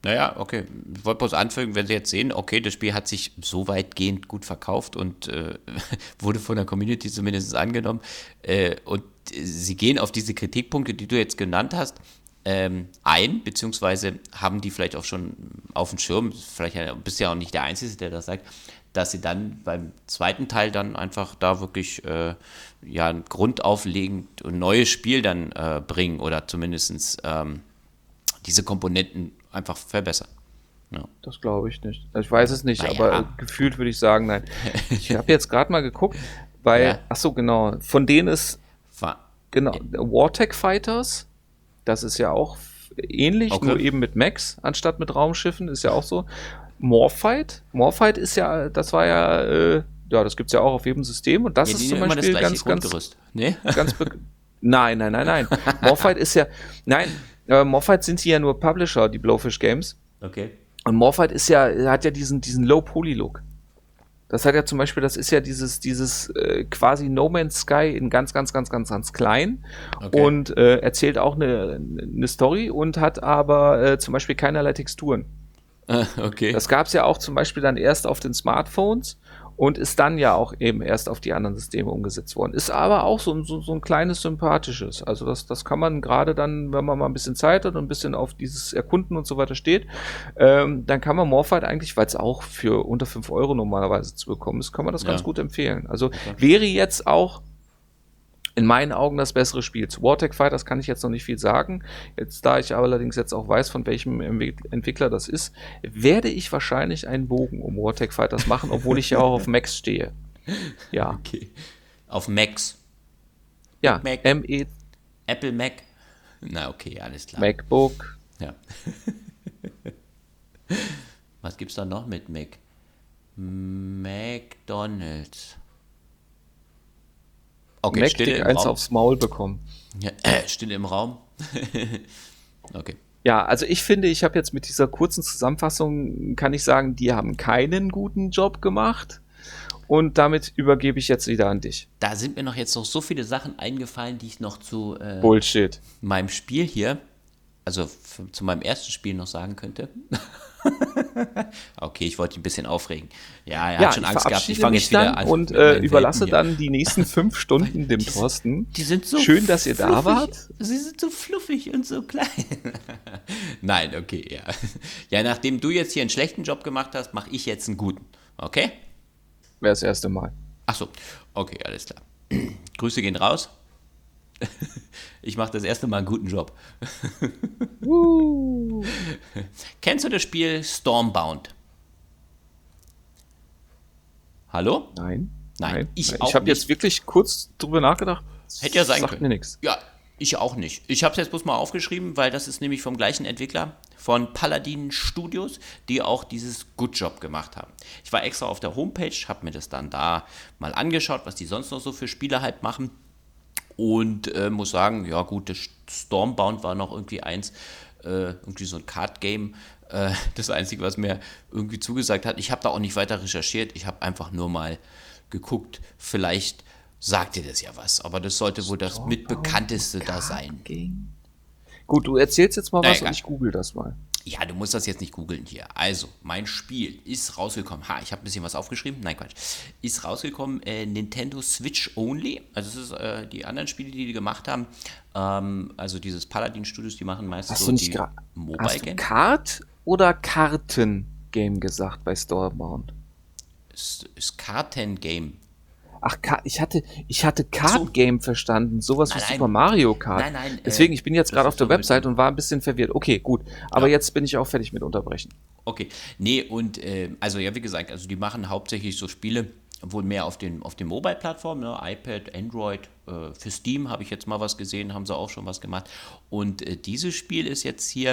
Naja, okay. Ich wollte bloß anfügen, wenn Sie jetzt sehen, okay, das Spiel hat sich so weitgehend gut verkauft und äh, (laughs) wurde von der Community zumindest angenommen. Äh, und Sie gehen auf diese Kritikpunkte, die du jetzt genannt hast, ähm, ein, beziehungsweise haben die vielleicht auch schon auf dem Schirm, vielleicht bist du ja auch nicht der Einzige, der das sagt, dass sie dann beim zweiten Teil dann einfach da wirklich äh, ja, ein grundauflegend und neues Spiel dann äh, bringen oder zumindest ähm, diese Komponenten einfach verbessern. Ja. Das glaube ich nicht. Ich weiß es nicht, naja. aber gefühlt würde ich sagen, nein. Ich habe jetzt gerade mal geguckt, weil, ja. ach so, genau, von denen ist, War, genau, Wartech Fighters, das ist ja auch ähnlich, okay. nur eben mit Max anstatt mit Raumschiffen, ist ja auch so. Morfight, Morfight ist ja, das war ja, äh, ja, das gibt es ja auch auf jedem System und das ja, ist zum Beispiel ganz, ganz, nee? ganz, nein, nein, nein, nein. (laughs) Morfight ist ja, nein, aber Morfight sind sie ja nur Publisher, die Blowfish Games. Okay. Und Morfight ist ja, hat ja diesen, diesen Low-Poly-Look. Das hat ja zum Beispiel, das ist ja dieses, dieses äh, quasi No Man's Sky in ganz, ganz, ganz, ganz, ganz klein okay. und äh, erzählt auch eine, eine Story und hat aber äh, zum Beispiel keinerlei Texturen. (laughs) okay. Das gab es ja auch zum Beispiel dann erst auf den Smartphones und ist dann ja auch eben erst auf die anderen Systeme umgesetzt worden. Ist aber auch so, so, so ein kleines sympathisches. Also das, das kann man gerade dann, wenn man mal ein bisschen Zeit hat und ein bisschen auf dieses Erkunden und so weiter steht, ähm, dann kann man Morfight eigentlich, weil es auch für unter 5 Euro normalerweise zu bekommen ist, kann man das ja. ganz gut empfehlen. Also wäre jetzt auch in meinen Augen das bessere Spiel. Zu Wartech Fighters kann ich jetzt noch nicht viel sagen. Jetzt, da ich allerdings jetzt auch weiß, von welchem Entwickler das ist, werde ich wahrscheinlich einen Bogen um Wartech Fighters machen, obwohl ich ja auch auf Max stehe. Ja. Okay. Auf Max. Ja, Mac. M-E. Apple Mac. Na, okay, alles klar. MacBook. Ja. (laughs) Was gibt's da noch mit Mac? McDonalds. Okay, Mac Stille eins Raum. aufs Maul bekommen. Ja, äh, Stille im Raum. (laughs) okay. Ja, also ich finde, ich habe jetzt mit dieser kurzen Zusammenfassung, kann ich sagen, die haben keinen guten Job gemacht. Und damit übergebe ich jetzt wieder an dich. Da sind mir noch jetzt noch so viele Sachen eingefallen, die ich noch zu äh, Bullshit. meinem Spiel hier, also zu meinem ersten Spiel noch sagen könnte. (laughs) (laughs) okay, ich wollte ihn ein bisschen aufregen. Ja, er Ja, hat schon Angst gehabt. Ich fange jetzt wieder an. und äh, überlasse Welpen dann die nächsten (laughs) fünf Stunden dem Die- Thorsten. Die sind so Schön, dass ihr da fluffig. wart. Sie sind so fluffig und so klein. (laughs) Nein, okay, ja. Ja, nachdem du jetzt hier einen schlechten Job gemacht hast, mache ich jetzt einen guten. Okay? Wäre das erste Mal. Ach so, okay, alles klar. (clears throat) Grüße gehen raus. (laughs) Ich mache das erste Mal einen guten Job. (laughs) Uh. Kennst du das Spiel Stormbound? Hallo? Nein. Nein, ich ich auch habe jetzt wirklich kurz drüber nachgedacht. Hätte ja sein Sagt können. mir nichts. Ja, ich auch nicht. Ich habe es jetzt bloß mal aufgeschrieben, weil das ist nämlich vom gleichen Entwickler von Paladin Studios, die auch dieses Good Job gemacht haben. Ich war extra auf der Homepage, habe mir das dann da mal angeschaut, was die sonst noch so für Spiele halt machen. Und äh, muss sagen, ja gut, das Stormbound war noch irgendwie eins, äh, irgendwie so ein Card-Game. Äh, (laughs) das Einzige, was mir irgendwie zugesagt hat. Ich habe da auch nicht weiter recherchiert. Ich habe einfach nur mal geguckt. Vielleicht sagt dir das ja was. Aber das sollte wohl das mitbekannteste da sein. Game. Gut, du erzählst jetzt mal Na, was und ich google das mal. Ja, du musst das jetzt nicht googeln hier. Also, mein Spiel ist rausgekommen. Ha, ich habe ein bisschen was aufgeschrieben. Nein, Quatsch. Ist rausgekommen äh, Nintendo Switch Only. Also, es ist äh, die anderen Spiele, die die gemacht haben. Ähm, also, dieses Paladin Studios, die machen meistens Hast so du nicht die Mobile Hast du. Kart oder Karten-Game gesagt bei Stormbound? Ist, ist Karten-Game. Ach, ich hatte, ich hatte Card-Game verstanden, sowas wie Nein, nein. Super Mario Kart. Nein, nein, äh, Deswegen, ich bin jetzt das gerade auf der so Website und war ein bisschen verwirrt. Okay, gut. Aber Ja. jetzt bin ich auch fertig mit Unterbrechen. Okay, nee, und äh, also ja, wie gesagt, also die machen hauptsächlich so Spiele, wohl mehr auf den, auf den Mobile-Plattformen, ne? iPad, Android, äh, für Steam habe ich jetzt mal was gesehen, haben sie auch schon was gemacht. Und äh, dieses Spiel ist jetzt hier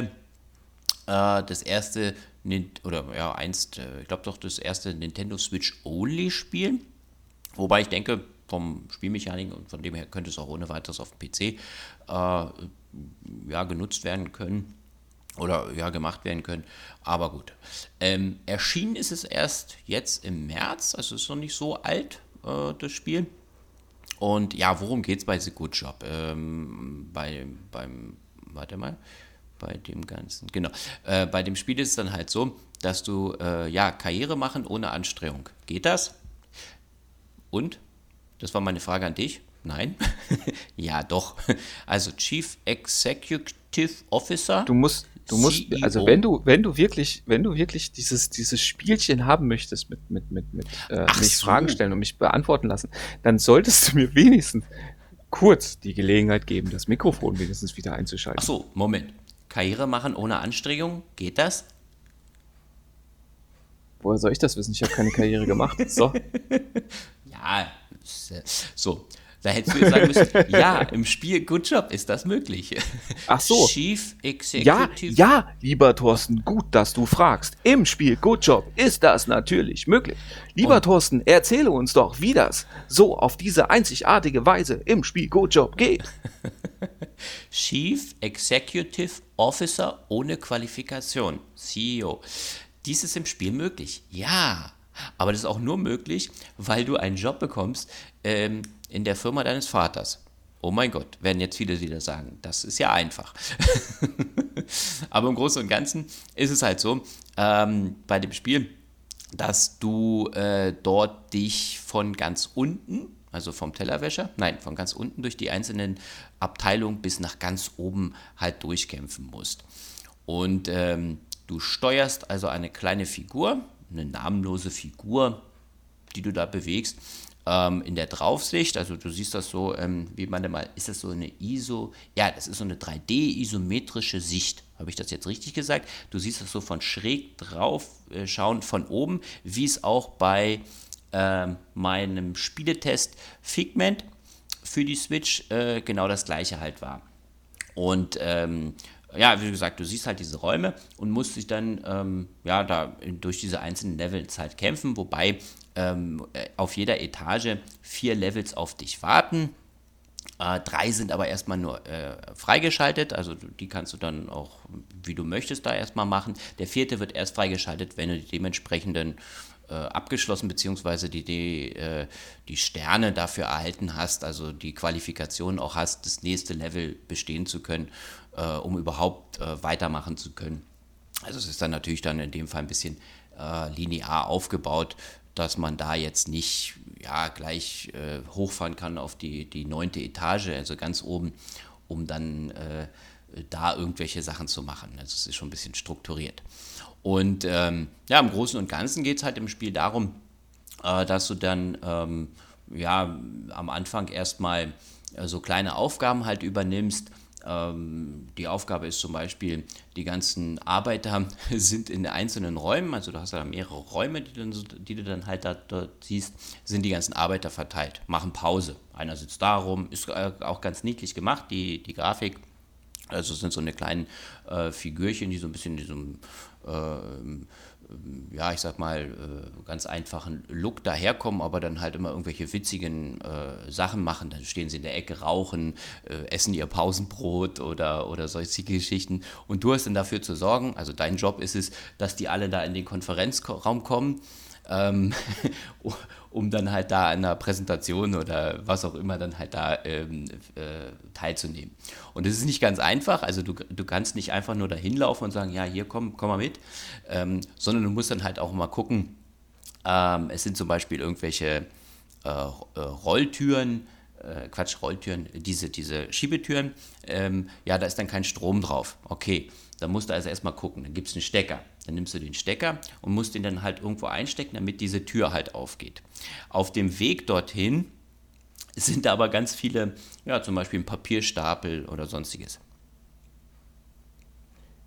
äh, das erste, oder ja, einst, äh, ich glaube doch das erste Nintendo Switch Only-Spiel. Wobei ich denke, vom Spielmechanik und von dem her könnte es auch ohne weiteres auf dem PC äh, ja, genutzt werden können oder ja gemacht werden können. Aber gut. Ähm, erschienen ist es erst jetzt im März, also ist noch nicht so alt, äh, das Spiel. Und ja, worum geht es bei The Good Job? Ähm, bei, beim, warte mal, bei dem Ganzen, genau. Äh, bei dem Spiel ist es dann halt so, dass du äh, ja Karriere machen ohne Anstrengung. Geht das? Und? Das war meine Frage an dich. Nein? (laughs) ja, doch. Also Chief Executive Officer. Du musst, du musst, CEO. also wenn du, wenn du wirklich, wenn du wirklich dieses, dieses Spielchen haben möchtest mit, mit, mit, mit, äh, mich so. Fragen stellen und mich beantworten lassen, dann solltest du mir wenigstens kurz die Gelegenheit geben, das Mikrofon wenigstens wieder einzuschalten. Ach so, Moment. Karriere machen ohne Anstrengung, geht das? Woher soll ich das wissen? Ich habe keine Karriere gemacht. So. (laughs) Ja, so. Da hättest du jetzt sagen müssen, (laughs) ja, im Spiel Good Job ist das möglich. Ach so. Chief Ja, Executive. ja, lieber Thorsten, gut, dass du fragst. Im Spiel Good Job ist das natürlich möglich. Lieber Und- Thorsten, erzähle uns doch, wie das so auf diese einzigartige Weise im Spiel Good Job geht. (laughs) Chief Executive Officer ohne Qualifikation, CEO. Dies ist im Spiel möglich. Ja, aber das ist auch nur möglich, weil du einen Job bekommst ähm, in der Firma deines Vaters. Oh mein Gott, werden jetzt viele wieder sagen. Das ist ja einfach. (laughs) aber im Großen und Ganzen ist es halt so, ähm, bei dem Spiel, dass du äh, dort dich von ganz unten, also vom Tellerwäscher, nein, von ganz unten durch die einzelnen Abteilungen bis nach ganz oben halt durchkämpfen musst. Und ähm, du steuerst also eine kleine Figur, eine namenlose Figur, die du da bewegst, ähm, in der Draufsicht. Also du siehst das so, ähm, wie man mal, ist das so eine ISO, ja, das ist so eine 3D-isometrische Sicht. Habe ich das jetzt richtig gesagt? Du siehst das so von schräg drauf äh, schauen von oben, wie es auch bei äh, meinem Spieletest Figment für die Switch äh, genau das gleiche halt war. Und ähm, ja, wie gesagt, du siehst halt diese Räume und musst dich dann ähm, ja da durch diese einzelnen Levels halt kämpfen, wobei ähm, äh, auf jeder Etage vier Levels auf dich warten. Äh, drei sind aber erstmal nur äh, freigeschaltet, also die kannst du dann auch, wie du möchtest, da erstmal machen. Der vierte wird erst freigeschaltet, wenn du die dementsprechenden äh, abgeschlossen, beziehungsweise die, die, äh, die Sterne dafür erhalten hast, also die Qualifikation auch hast, das nächste Level bestehen zu können, äh, um überhaupt weitermachen zu können. Also es ist dann natürlich dann in dem Fall ein bisschen linear aufgebaut, dass man da jetzt nicht ja, gleich äh, hochfahren kann auf die, die neunte Etage, also ganz oben, um dann äh, da irgendwelche Sachen zu machen. Also es ist schon ein bisschen strukturiert. Und ähm, ja, im Großen und Ganzen geht es halt im Spiel darum, äh, dass du dann ähm, ja, am Anfang erstmal äh, so kleine Aufgaben halt übernimmst, die Aufgabe ist zum Beispiel, die ganzen Arbeiter (laughs) sind in einzelnen Räumen, also du hast da mehrere Räume, die, dann, die du dann halt da, dort siehst, sind die ganzen Arbeiter verteilt, machen Pause. Einer sitzt da rum, ist äh, auch ganz niedlich gemacht, die, die Grafik. Also sind so eine kleinen äh, Figürchen, die so ein bisschen in diesem äh, ja, ich sag mal, äh, ganz einfachen Look daherkommen, aber dann halt immer irgendwelche witzigen äh, Sachen machen. Dann stehen sie in der Ecke, rauchen, äh, essen ihr Pausenbrot oder, oder solche Geschichten. Und du hast dann dafür zu sorgen, also dein Job ist es, dass die alle da in den Konferenzraum kommen ähm, (laughs) um dann halt da an einer Präsentation oder was auch immer dann halt da ähm, äh, teilzunehmen. Und das ist nicht ganz einfach, also du, du kannst nicht einfach nur da hinlaufen und sagen, ja, hier komm, komm mal mit, ähm, sondern du musst dann halt auch mal gucken, ähm, es sind zum Beispiel irgendwelche äh, äh Rolltüren, äh, Quatsch, Rolltüren, diese, diese Schiebetüren, ähm, ja, da ist dann kein Strom drauf. Okay, da musst du also erstmal gucken, dann gibt es einen Stecker. Dann nimmst du den Stecker und musst den dann halt irgendwo einstecken, damit diese Tür halt aufgeht. Auf dem Weg dorthin sind da aber ganz viele, ja, zum Beispiel ein Papierstapel oder sonstiges.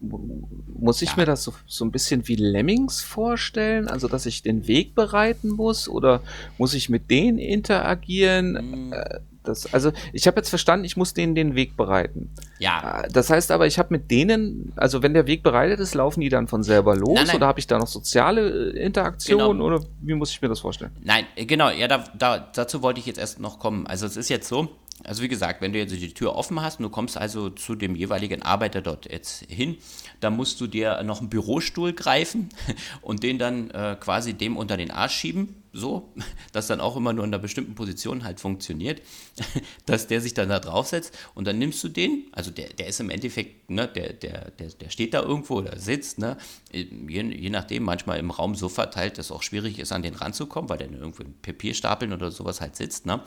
Muss ich ja. mir das so, so ein bisschen wie Lemmings vorstellen? Also, dass ich den Weg bereiten muss oder muss ich mit denen interagieren? Das, also, ich habe jetzt verstanden, ich muss denen den Weg bereiten. Ja. Äh, das heißt aber, ich habe mit denen, also wenn der Weg bereitet ist, laufen die dann von selber los nein, nein. oder habe ich da noch soziale äh, Interaktionen genau. oder wie muss ich mir das vorstellen? Nein, genau, ja, da, da, dazu wollte ich jetzt erst noch kommen. Also, es ist jetzt so, also wie gesagt, wenn du jetzt die Tür offen hast und du kommst also zu dem jeweiligen Arbeiter dort jetzt hin, dann musst du dir noch einen Bürostuhl greifen (laughs) und den dann äh, quasi dem unter den Arsch schieben, so, (laughs) dass dann auch immer nur in einer bestimmten Position halt funktioniert, (laughs) dass der sich dann da draufsetzt und dann nimmst du den, also der, der ist im Endeffekt, ne, der, der, der, der steht da irgendwo oder sitzt, ne, je, je nachdem, manchmal im Raum so verteilt, dass es auch schwierig ist, an den ranzukommen, weil der irgendwo in Papierstapeln oder sowas halt sitzt, ne,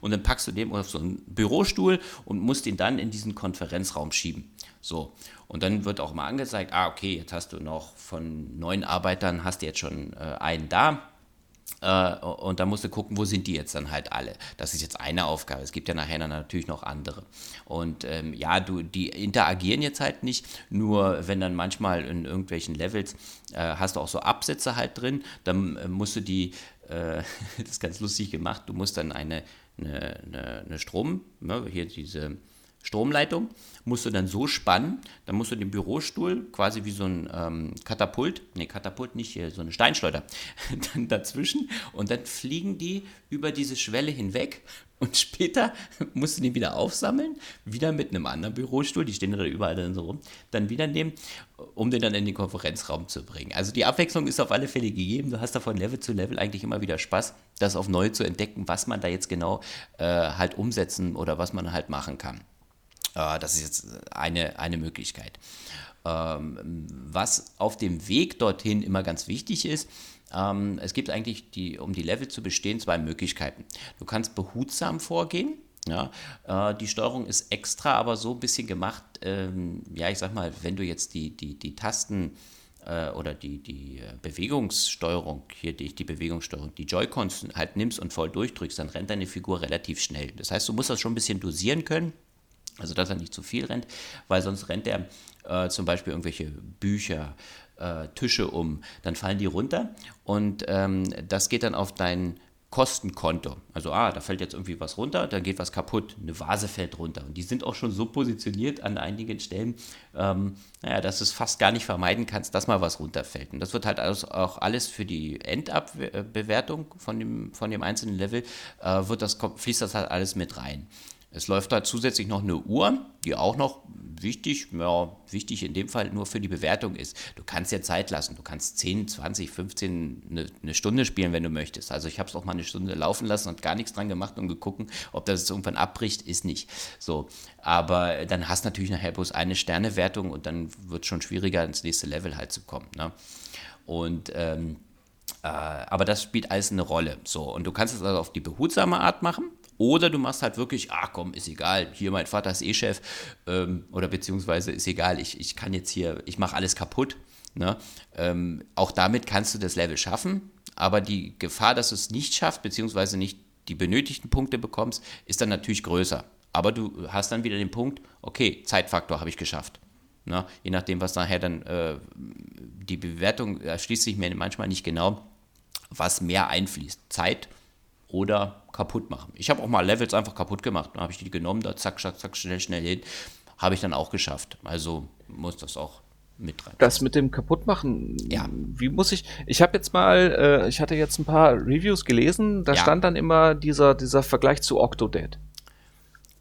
und dann packst du den auf so einen Bürostuhl und musst ihn dann in diesen Konferenzraum schieben. So, und dann wird auch mal angezeigt, ah, okay, jetzt hast du noch von neun Arbeitern, hast du jetzt schon äh, einen da, und da musst du gucken, wo sind die jetzt dann halt alle. Das ist jetzt eine Aufgabe. Es gibt ja nachher natürlich noch andere. Und ähm, ja, du, die interagieren jetzt halt nicht, nur wenn dann manchmal in irgendwelchen Levels äh, hast du auch so Absätze halt drin, dann äh, musst du die, äh, (laughs) das ist ganz lustig gemacht, du musst dann eine, eine, eine, eine Strom, ne, hier diese Stromleitung, musst du dann so spannen, dann musst du den Bürostuhl quasi wie so ein ähm, Katapult, nee, Katapult nicht hier, so eine Steinschleuder, (laughs) dann dazwischen und dann fliegen die über diese Schwelle hinweg und später (laughs) musst du den wieder aufsammeln, wieder mit einem anderen Bürostuhl, die stehen da überall dann so rum, dann wieder nehmen, um den dann in den Konferenzraum zu bringen. Also die Abwechslung ist auf alle Fälle gegeben, du hast da von Level zu Level eigentlich immer wieder Spaß, das auf neu zu entdecken, was man da jetzt genau äh, halt umsetzen oder was man halt machen kann. Äh, das ist jetzt eine, eine Möglichkeit. Ähm, was auf dem Weg dorthin immer ganz wichtig ist, ähm, es gibt eigentlich, die, um die Level zu bestehen, zwei Möglichkeiten. Du kannst behutsam vorgehen. Ja, äh, die Steuerung ist extra, aber so ein bisschen gemacht, ähm, ja, ich sag mal, wenn du jetzt die, die, die Tasten äh, oder die, die Bewegungssteuerung, hier die, die Bewegungssteuerung, die Joy-Cons halt nimmst und voll durchdrückst, dann rennt deine Figur relativ schnell. Das heißt, du musst das schon ein bisschen dosieren können, also dass er nicht zu viel rennt, weil sonst rennt er äh, zum Beispiel irgendwelche Bücher, äh, Tische um, dann fallen die runter und ähm, das geht dann auf dein Kostenkonto. Also, ah, da fällt jetzt irgendwie was runter, dann geht was kaputt, eine Vase fällt runter. Und die sind auch schon so positioniert an einigen Stellen, ähm, naja, dass du es fast gar nicht vermeiden kannst, dass mal was runterfällt. Und das wird halt auch alles für die Endabbewertung von dem, von dem einzelnen Level, äh, wird das, fließt das halt alles mit rein. Es läuft da zusätzlich noch eine Uhr, die auch noch wichtig, ja, wichtig in dem Fall nur für die Bewertung ist. Du kannst ja Zeit lassen. Du kannst 10, 20, 15, eine, eine Stunde spielen, wenn du möchtest. Also ich habe es auch mal eine Stunde laufen lassen und gar nichts dran gemacht und geguckt, ob das jetzt irgendwann abbricht, ist nicht. So, aber dann hast du natürlich nachher bloß eine Sternewertung und dann wird es schon schwieriger, ins nächste Level halt zu kommen. Ne? Und ähm, äh, aber das spielt alles eine Rolle. So, und du kannst es also auf die behutsame Art machen. Oder du machst halt wirklich, ach komm, ist egal, hier mein Vater ist eh Chef ähm, oder beziehungsweise ist egal, ich, ich kann jetzt hier, ich mache alles kaputt. Ne? Ähm, auch damit kannst du das Level schaffen, aber die Gefahr, dass du es nicht schaffst, beziehungsweise nicht die benötigten Punkte bekommst, ist dann natürlich größer. Aber du hast dann wieder den Punkt, okay, Zeitfaktor habe ich geschafft. Ne? Je nachdem, was nachher dann äh, die Bewertung erschließt sich mir manchmal nicht genau, was mehr einfließt. Zeit oder kaputt machen. Ich habe auch mal Levels einfach kaputt gemacht. Dann habe ich die genommen, da zack, zack, zack, schnell, schnell hin. Habe ich dann auch geschafft. Also muss das auch mit rein. Das mit dem Kaputtmachen, ja. wie muss ich, ich habe jetzt mal, äh, ich hatte jetzt ein paar Reviews gelesen, da ja. stand dann immer dieser, dieser Vergleich zu Octodad.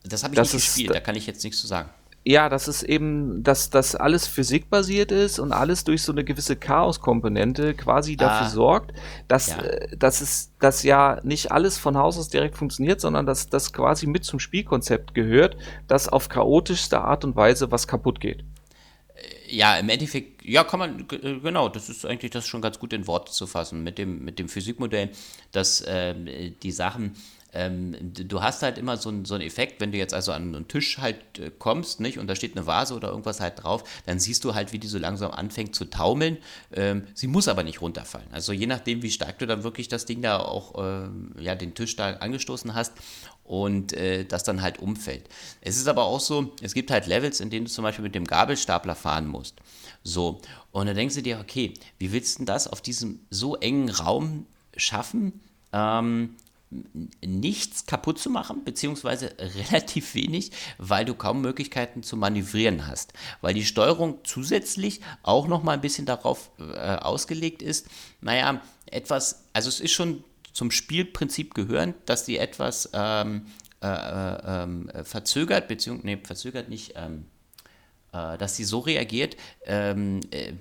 Das habe ich das nicht gespielt, da kann ich jetzt nichts zu sagen. Ja, das ist eben, dass das alles physikbasiert ist und alles durch so eine gewisse Chaos-Komponente quasi dafür ah, sorgt, dass, ja. Äh, dass es, dass ja nicht alles von Haus aus direkt funktioniert, sondern dass das quasi mit zum Spielkonzept gehört, dass auf chaotischste Art und Weise was kaputt geht. Ja, im Endeffekt, ja, kann man, äh, genau, das ist eigentlich das schon ganz gut in Worte zu fassen mit dem, mit dem Physikmodell, dass äh, die Sachen, ähm, du hast halt immer so, so einen Effekt, wenn du jetzt also an einen Tisch halt äh, kommst, nicht, und da steht eine Vase oder irgendwas halt drauf, dann siehst du halt, wie die so langsam anfängt zu taumeln. Ähm, sie muss aber nicht runterfallen. Also je nachdem, wie stark du dann wirklich das Ding da auch, äh, ja, den Tisch da angestoßen hast und äh, das dann halt umfällt. Es ist aber auch so, es gibt halt Levels, in denen du zum Beispiel mit dem Gabelstapler fahren musst. So, und dann denkst du dir, okay, wie willst du denn das auf diesem so engen Raum schaffen? Ähm, nichts kaputt zu machen, beziehungsweise (laughs) relativ wenig, weil du kaum Möglichkeiten zu manövrieren hast. Weil die Steuerung zusätzlich auch noch mal ein bisschen darauf äh, ausgelegt ist, naja, etwas, also es ist schon zum Spielprinzip gehörend, dass die etwas ähm, äh, äh, ähm, verzögert, beziehungsweise, nee, verzögert nicht, ähm, äh, dass sie so reagiert, ähm, äh,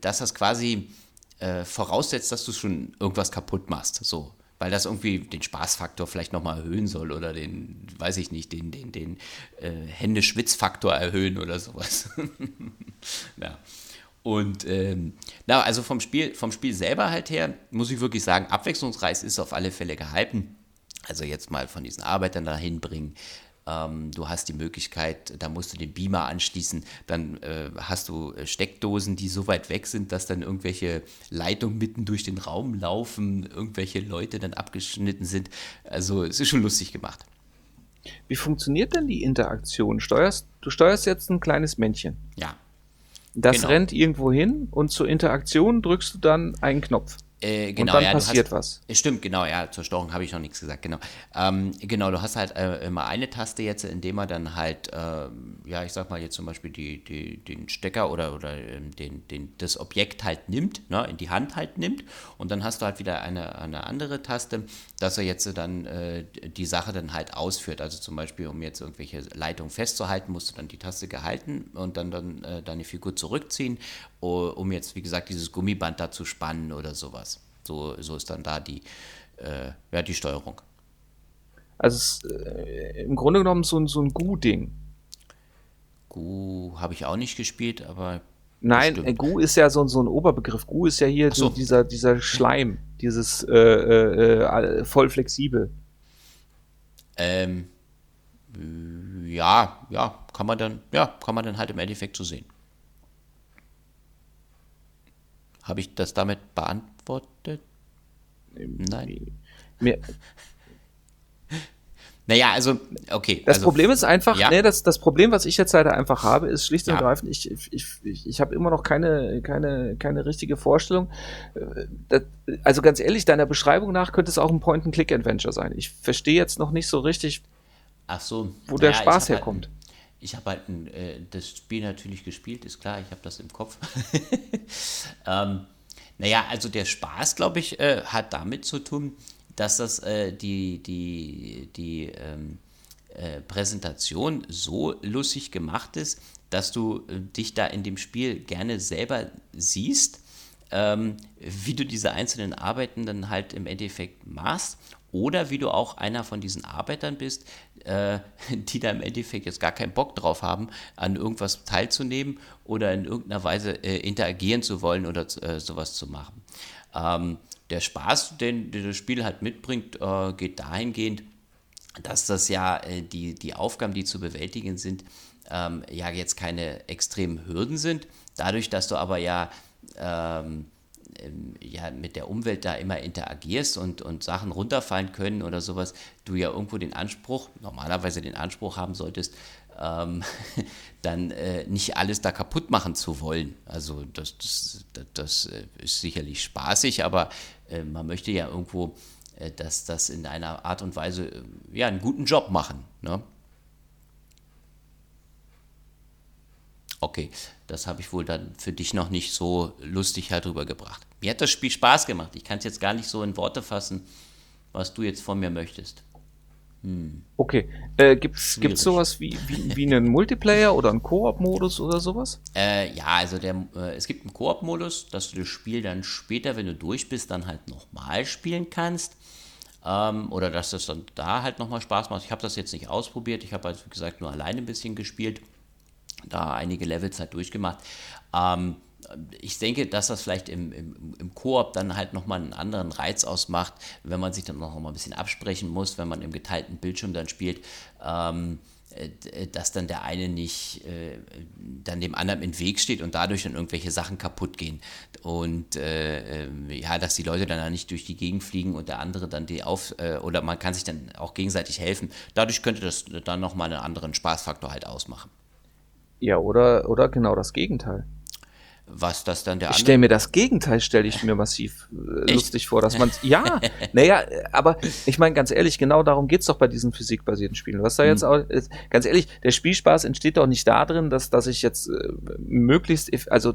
dass das quasi äh, voraussetzt, dass du schon irgendwas kaputt machst. So weil das irgendwie den Spaßfaktor vielleicht nochmal erhöhen soll oder den, weiß ich nicht, den, den, den äh, Händeschwitzfaktor erhöhen oder sowas. (laughs) ja. Und ähm, na, also vom Spiel, vom Spiel selber halt her, muss ich wirklich sagen, abwechslungsreich ist auf alle Fälle gehalten. Also jetzt mal von diesen Arbeitern dahin bringen, ähm, du hast die Möglichkeit, da musst du den Beamer anschließen, dann äh, hast du äh, Steckdosen, die so weit weg sind, dass dann irgendwelche Leitungen mitten durch den Raum laufen, irgendwelche Leute dann abgeschnitten sind. Also es ist schon lustig gemacht. Wie funktioniert denn die Interaktion? Steuerst, du steuerst jetzt ein kleines Männchen. Ja. Das genau. rennt irgendwo hin und zur Interaktion drückst du dann einen Knopf. Äh, genau, und dann ja, passiert hast, was. Stimmt, genau, ja, zur Steuerung habe ich noch nichts gesagt, genau. Ähm, genau, du hast halt äh, immer eine Taste jetzt, indem man dann halt, äh, ja, ich sag mal jetzt zum Beispiel die, die, den Stecker oder, oder ähm, den, den, das Objekt halt nimmt, ne, in die Hand halt nimmt und dann hast du halt wieder eine, eine andere Taste, dass er jetzt dann äh, die Sache dann halt ausführt. Also zum Beispiel, um jetzt irgendwelche Leitungen festzuhalten, musst du dann die Taste gehalten und dann, dann äh, deine Figur zurückziehen, um jetzt, wie gesagt, dieses Gummiband da zu spannen oder sowas. So, so ist dann da die, äh, ja, die Steuerung. Also es, äh, im Grunde genommen so, so ein Gu-Ding. Gu habe ich auch nicht gespielt, aber. Nein, äh, Gu ist ja so, so ein Oberbegriff. Gu ist ja hier so. dieser, dieser Schleim, dieses äh, äh, äh voll flexibel. Ähm, ja, ja, kann man dann, ja, kann man dann halt im Endeffekt so sehen. Habe ich das damit beantwortet? Nein. Mir, (laughs) naja, also, okay. Das also, Problem ist einfach, ja. nee, das, das Problem, was ich jetzt leider einfach habe, ist schlicht und Ja. ergreifend, ich, ich, ich, ich habe immer noch keine, keine, keine richtige Vorstellung. Das, also ganz ehrlich, deiner Beschreibung nach könnte es auch ein Point-and-Click-Adventure sein. Ich verstehe jetzt noch nicht so richtig, Ach so. wo der Spaß hab herkommt. Halt, ich habe halt ein, äh, das Spiel natürlich gespielt, ist klar, ich habe das im Kopf. (laughs) ähm, naja, also der Spaß, glaube ich, äh, hat damit zu tun, dass das äh, die, die, die ähm, äh, Präsentation so lustig gemacht ist, dass du äh, dich da in dem Spiel gerne selber siehst, ähm, wie du diese einzelnen Arbeiten dann halt im Endeffekt machst oder wie du auch einer von diesen Arbeitern bist, äh, (laughs) die da im Endeffekt jetzt gar keinen Bock drauf haben, an irgendwas teilzunehmen oder in irgendeiner Weise äh, interagieren zu wollen oder äh, sowas zu machen. Ähm, der Spaß, den, den das Spiel halt mitbringt, äh, geht dahingehend, dass das ja äh, die, die Aufgaben, die zu bewältigen sind, ähm, ja jetzt keine extremen Hürden sind. Dadurch, dass du aber ja, ähm, ja mit der Umwelt da immer interagierst und, und Sachen runterfallen können oder sowas, du ja irgendwo den Anspruch, normalerweise den Anspruch haben solltest, ähm, (laughs) dann äh, nicht alles da kaputt machen zu wollen. Also das, das, das, äh, ist sicherlich spaßig, aber äh, man möchte ja irgendwo äh, dass das in einer Art und Weise äh, ja einen guten Job machen. Ne? Okay, das habe ich wohl dann für dich noch nicht so lustig herübergebracht. Mir hat das Spiel Spaß gemacht. Ich kann es jetzt gar nicht so in Worte fassen, was du jetzt von mir möchtest. Okay, äh, gibt's, Schwierig. gibt's sowas wie, wie, wie einen Multiplayer oder einen Koop-Modus oder sowas? Äh, ja, also der, äh, es gibt einen Koop-Modus, dass du das Spiel dann später, wenn du durch bist, dann halt nochmal spielen kannst. Ähm, oder dass das dann da halt nochmal Spaß macht. Ich habe das jetzt nicht ausprobiert. Ich habe halt, wie gesagt, nur alleine ein bisschen gespielt. Da einige Levels halt durchgemacht. Ähm, ich denke, dass das vielleicht im, im, im Koop dann halt nochmal einen anderen Reiz ausmacht, wenn man sich dann noch mal ein bisschen absprechen muss, wenn man im geteilten Bildschirm dann spielt, ähm, äh, dass dann der eine nicht äh, dann dem anderen im Weg steht und dadurch dann irgendwelche Sachen kaputt gehen. Und äh, ähm, ja, dass die Leute dann nicht durch die Gegend fliegen und der andere dann die auf, äh, oder man kann sich dann auch gegenseitig helfen. Dadurch könnte das dann nochmal einen anderen Spaßfaktor halt ausmachen. Ja, oder, oder genau das Gegenteil. Was das dann der Ich stelle mir das Gegenteil, stelle ich mir massiv äh, lustig vor, dass man ja, (laughs) naja, äh, aber ich meine ganz ehrlich, genau darum geht's doch bei diesen physikbasierten Spielen. Was da jetzt Hm. auch, ist, ganz ehrlich, der Spielspaß entsteht doch nicht darin, dass, dass ich jetzt äh, möglichst, also äh,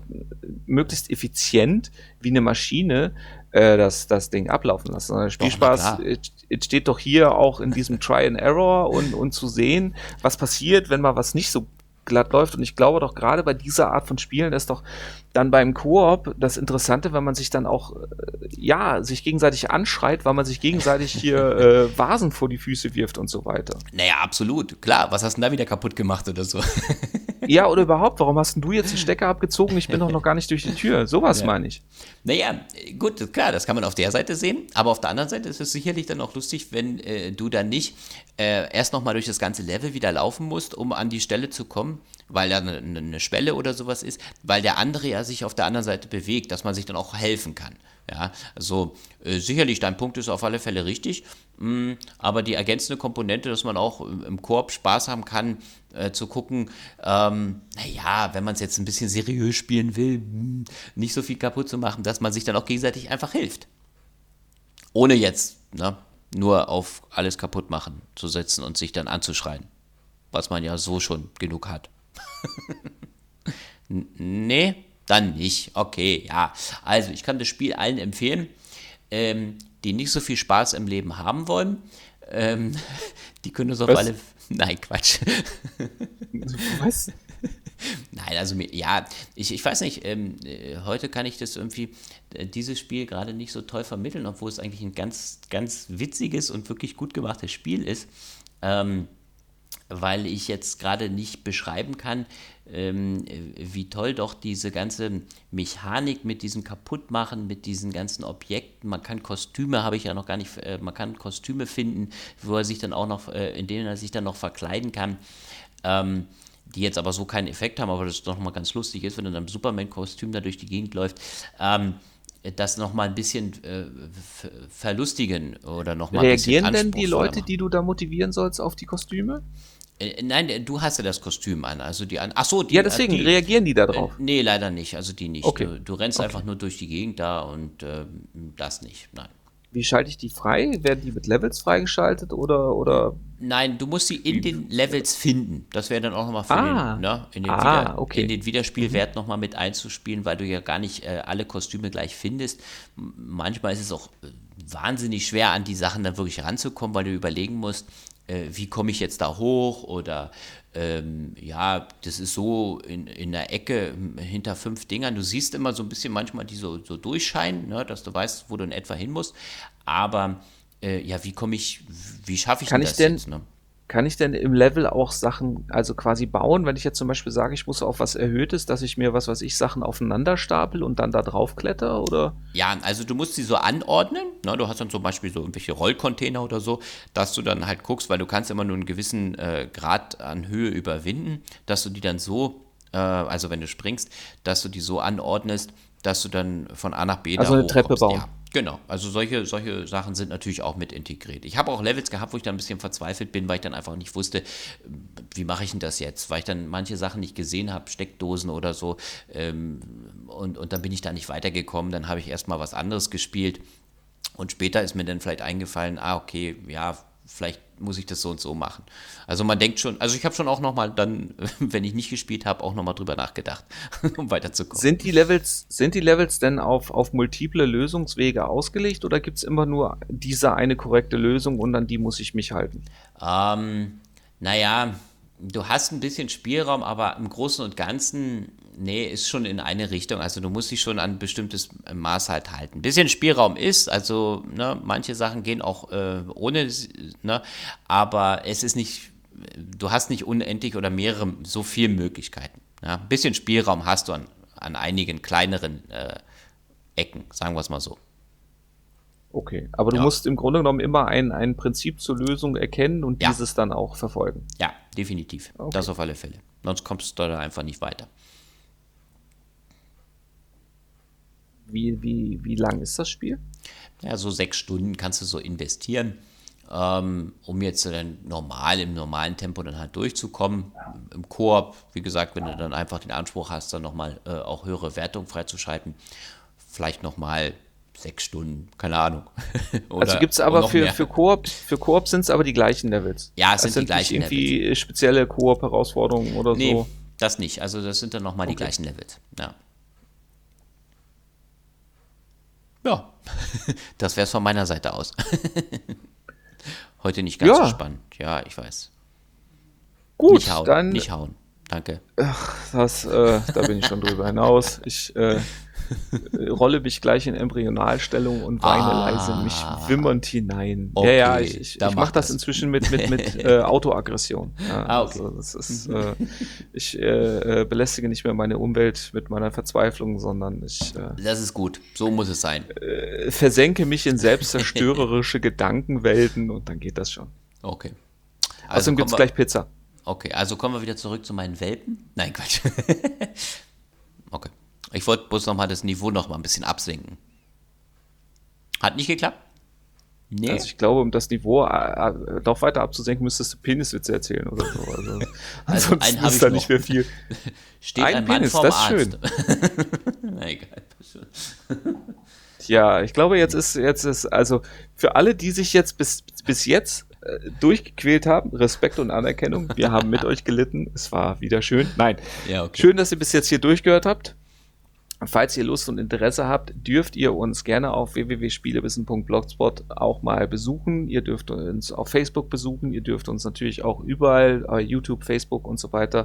möglichst effizient wie eine Maschine äh, das, das Ding ablaufen lasse. sondern Der Spielspaß äh, entsteht doch hier auch in diesem (laughs) Try and Error und, und zu sehen, was passiert, wenn mal was nicht so glatt läuft. Und ich glaube doch gerade bei dieser Art von Spielen ist doch dann beim Koop das Interessante, wenn man sich dann auch, äh, ja, sich gegenseitig anschreit, weil man sich gegenseitig hier (laughs) äh, Vasen vor die Füße wirft und so weiter. Naja, absolut. Klar, was hast du denn da wieder kaputt gemacht oder so? (laughs) Ja, oder überhaupt, warum hast denn du jetzt den Stecker abgezogen? Ich bin doch noch gar nicht durch die Tür. Sowas Ja. meine ich. Naja, gut, klar, das kann man auf der Seite sehen, aber auf der anderen Seite ist es sicherlich dann auch lustig, wenn äh, du dann nicht äh, erst nochmal durch das ganze Level wieder laufen musst, um an die Stelle zu kommen, weil da eine, Schwelle oder sowas ist, weil der andere ja sich auf der anderen Seite bewegt, dass man sich dann auch helfen kann. Ja, also äh, sicherlich, dein Punkt ist auf alle Fälle richtig, mh, aber die ergänzende Komponente, dass man auch im im Koop Spaß haben kann, äh, zu gucken, ähm, naja, wenn man es jetzt ein bisschen seriös spielen will, mh, nicht so viel kaputt zu machen, dass man sich dann auch gegenseitig einfach hilft. Ohne jetzt ne, nur auf alles kaputt machen zu setzen und sich dann anzuschreien. Was man ja so schon genug hat. Nee, dann nicht. Okay, ja. Also, ich kann das Spiel allen empfehlen, ähm, die nicht so viel Spaß im Leben haben wollen. Ähm, (laughs) die können es auf Was? alle. Nein, Quatsch. (laughs) Was? Nein, also ja, ich, ich weiß nicht, ähm, äh, heute kann ich das irgendwie, äh, dieses Spiel gerade nicht so toll vermitteln, obwohl es eigentlich ein ganz, ganz witziges und wirklich gut gemachtes Spiel ist. Ähm, weil ich jetzt gerade nicht beschreiben kann, ähm, wie toll doch diese ganze Mechanik mit diesem Kaputtmachen, mit diesen ganzen Objekten, man kann Kostüme, habe ich ja noch gar nicht, äh, man kann Kostüme finden, wo er sich dann auch noch, äh, in denen er sich dann noch verkleiden kann. Ähm, die jetzt aber so keinen Effekt haben, aber das doch mal ganz lustig ist, wenn du in einem Superman-Kostüm da durch die Gegend läuft, ähm, das nochmal ein bisschen äh, verlustigen oder nochmal Reagieren denn die Leute, die du da motivieren sollst, auf die Kostüme? Äh, nein, du hast ja das Kostüm an, also die an. Ach so, die, Ja, deswegen die, reagieren die da drauf. Äh, nee, leider nicht, also die nicht. Okay. Du, du rennst okay. einfach nur durch die Gegend da und äh, das nicht. Nein. Wie schalte ich die frei? Werden die mit Levels freigeschaltet oder, oder? Nein, du musst sie in den Levels finden. Das wäre dann auch nochmal für ah. den, ne, in den, ah, Wieder, okay. in den Wiederspielwert mhm. nochmal mit einzuspielen, weil du ja gar nicht äh, alle Kostüme gleich findest. Manchmal ist es auch äh, wahnsinnig schwer, an die Sachen dann wirklich ranzukommen, weil du überlegen musst, äh, wie komme ich jetzt da hoch oder ähm, ja, das ist so in, in der Ecke hinter fünf Dingern. Du siehst immer so ein bisschen manchmal die so, so durchscheinen, ne, dass du weißt, wo du in etwa hin musst. Aber äh, ja, wie komme ich, wie schaffe ich Kann das ich denn, jetzt? Ne? Kann ich denn im Level auch Sachen, also quasi bauen, wenn ich jetzt zum Beispiel sage, ich muss auf was Erhöhtes, dass ich mir, was weiß ich, Sachen aufeinander stapel und dann da drauf kletter, oder? Ja, also du musst sie so anordnen, ne? du hast dann zum Beispiel so irgendwelche Rollcontainer oder so, dass du dann halt guckst, weil du kannst immer nur einen gewissen äh, Grad an Höhe überwinden, dass du die dann so, äh, also wenn du springst, dass du die so anordnest, dass du dann von A nach B also eine Treppe bauen. Ja. Genau, also solche, solche Sachen sind natürlich auch mit integriert. Ich habe auch Levels gehabt, wo ich dann ein bisschen verzweifelt bin, weil ich dann einfach nicht wusste, wie mache ich denn das jetzt, weil ich dann manche Sachen nicht gesehen habe, Steckdosen oder so, ähm, und, und dann bin ich da nicht weitergekommen, dann habe ich erstmal was anderes gespielt. Und später ist mir dann vielleicht eingefallen, ah, okay, ja, vielleicht muss ich das so und so machen. Also man denkt schon, also ich habe schon auch nochmal dann, (laughs) wenn ich nicht gespielt habe, auch nochmal drüber nachgedacht, (laughs) um weiterzukommen. Sind die Levels, sind die Levels denn auf, auf multiple Lösungswege ausgelegt oder gibt es immer nur diese eine korrekte Lösung und an die muss ich mich halten? Ähm, naja, du hast ein bisschen Spielraum, aber im Großen und Ganzen, nee, ist schon in eine Richtung. Also du musst dich schon an ein bestimmtes Maß halt halten. Ein bisschen Spielraum ist, also ne, manche Sachen gehen auch äh, ohne, ne, aber es ist nicht, du hast nicht unendlich oder mehrere, so viele Möglichkeiten. Ja. Ein bisschen Spielraum hast du an, an einigen kleineren äh, Ecken, sagen wir es mal so. Okay, aber du ja. musst im Grunde genommen immer ein, ein Prinzip zur Lösung erkennen und ja. dieses dann auch verfolgen. Ja, definitiv. Okay. Das auf alle Fälle. Sonst kommst du da einfach nicht weiter. Wie, wie, wie lang ist das Spiel? Ja, so sechs Stunden kannst du so investieren, ähm, um jetzt dann normal, im normalen Tempo dann halt durchzukommen. Im Koop, wie gesagt, wenn du dann einfach den Anspruch hast, dann nochmal äh, auch höhere Wertung freizuschalten, vielleicht nochmal sechs Stunden, keine Ahnung. (laughs) Oder, also gibt es aber für, für Koop, für Koop sind es aber die gleichen Levels. Ja, es sind, sind die gleichen nicht irgendwie Levels. spezielle Koop-Herausforderungen oder nee, so. Das nicht. Also das sind dann nochmal okay. die gleichen Levels. Ja. Ja, (laughs) das wäre es von meiner Seite aus. (laughs) Heute nicht ganz ja. so spannend. Ja, ich weiß. Gut, nicht hauen, dann. Nicht hauen. Danke. Ach, das, äh, da bin ich schon drüber hinaus. Ich äh, (laughs) rolle mich gleich in Embryonalstellung und weine ah, leise mich wimmernd hinein. Okay, ja, ja, ich, ich, ich mache das inzwischen mit, mit, mit (laughs) äh, Autoaggression. Ja, ah, okay. Also das ist, äh, ich äh, äh, belästige nicht mehr meine Umwelt mit meiner Verzweiflung, sondern ich. Äh, das ist gut, so muss es sein. Äh, versenke mich in selbstzerstörerische (laughs) Gedankenwelten und dann geht das schon. Okay. Also Außerdem gibt es gleich Pizza. Okay, also kommen wir wieder zurück zu meinen Welpen. Nein, Quatsch. okay. Ich wollte bloß nochmal das Niveau nochmal ein bisschen absenken. Hat nicht geklappt? Nee. Also ich glaube, um das Niveau äh, äh noch weiter abzusenken, müsstest du Peniswitze erzählen oder so. Also, (laughs) also ansonsten ist da nicht mehr viel. (laughs) Steht ein, ein Penis, das ist schön. (laughs) Na egal. Ja, ich glaube, jetzt ist, jetzt ist, also für alle, die sich jetzt bis, bis jetzt äh, durchgequält haben, Respekt und Anerkennung. Wir haben mit euch gelitten. Es war wieder schön. Nein. Ja, okay. Schön, dass ihr bis jetzt hier durchgehört habt. Falls ihr Lust und Interesse habt, dürft ihr uns gerne auf www.spielewissen.blogspot auch mal besuchen. Ihr dürft uns auf Facebook besuchen. Ihr dürft uns natürlich auch überall, äh, YouTube, Facebook und so weiter,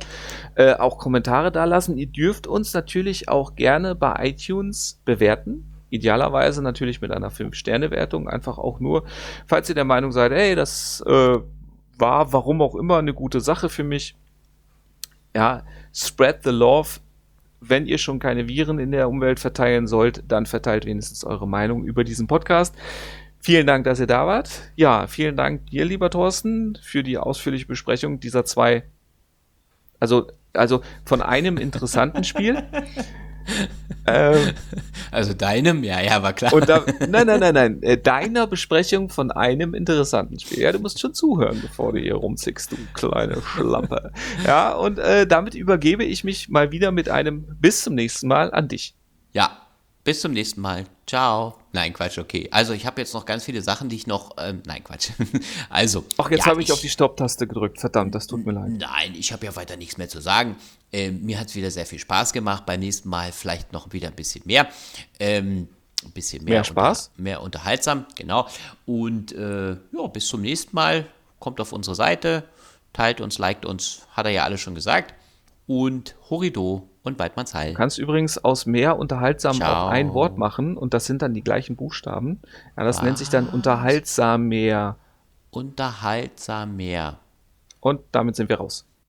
äh, auch Kommentare da lassen. Ihr dürft uns natürlich auch gerne bei iTunes bewerten. Idealerweise natürlich mit einer 5-Sterne-Wertung. Einfach auch nur, falls ihr der Meinung seid, hey, das äh, war warum auch immer eine gute Sache für mich. Ja, spread the love wenn ihr schon keine Viren in der Umwelt verteilen sollt, dann verteilt wenigstens eure Meinung über diesen Podcast. Vielen Dank, dass ihr da wart. Ja, vielen Dank dir, lieber Thorsten, für die ausführliche Besprechung dieser zwei Also, also von einem interessanten Spiel. (laughs) ähm, also deinem, ja, ja, war klar. Und da, nein, nein, nein, nein. Äh, deiner Besprechung von einem interessanten Spiel. Ja, du musst schon zuhören, bevor du hier rumzickst, du kleine Schlampe. Ja, und äh, damit übergebe ich mich mal wieder mit einem bis zum nächsten Mal an dich. Ja, bis zum nächsten Mal. Ciao. Nein, Quatsch, okay. Also ich habe jetzt noch ganz viele Sachen, die ich noch. Ähm, nein, Quatsch. (laughs) also. Ach, jetzt ja, habe ich, ich, auf die Stopptaste gedrückt. Verdammt, das tut mir leid. Nein, ich habe ja weiter nichts mehr zu sagen. Ähm, mir hat es wieder sehr viel Spaß gemacht. Beim nächsten Mal vielleicht noch wieder ein bisschen mehr. Ähm, ein bisschen mehr, mehr Spaß. Unter, mehr unterhaltsam, genau. Und äh, ja, bis zum nächsten Mal. Kommt auf unsere Seite, teilt uns, liked uns, hat er ja alles schon gesagt. Und Horido und Weidmanns Heil. Du kannst übrigens aus mehr unterhaltsam Ciao. auch ein Wort machen und das sind dann die gleichen Buchstaben. Ja, das Was? nennt sich dann unterhaltsam mehr. Unterhaltsam mehr. Und damit sind wir raus.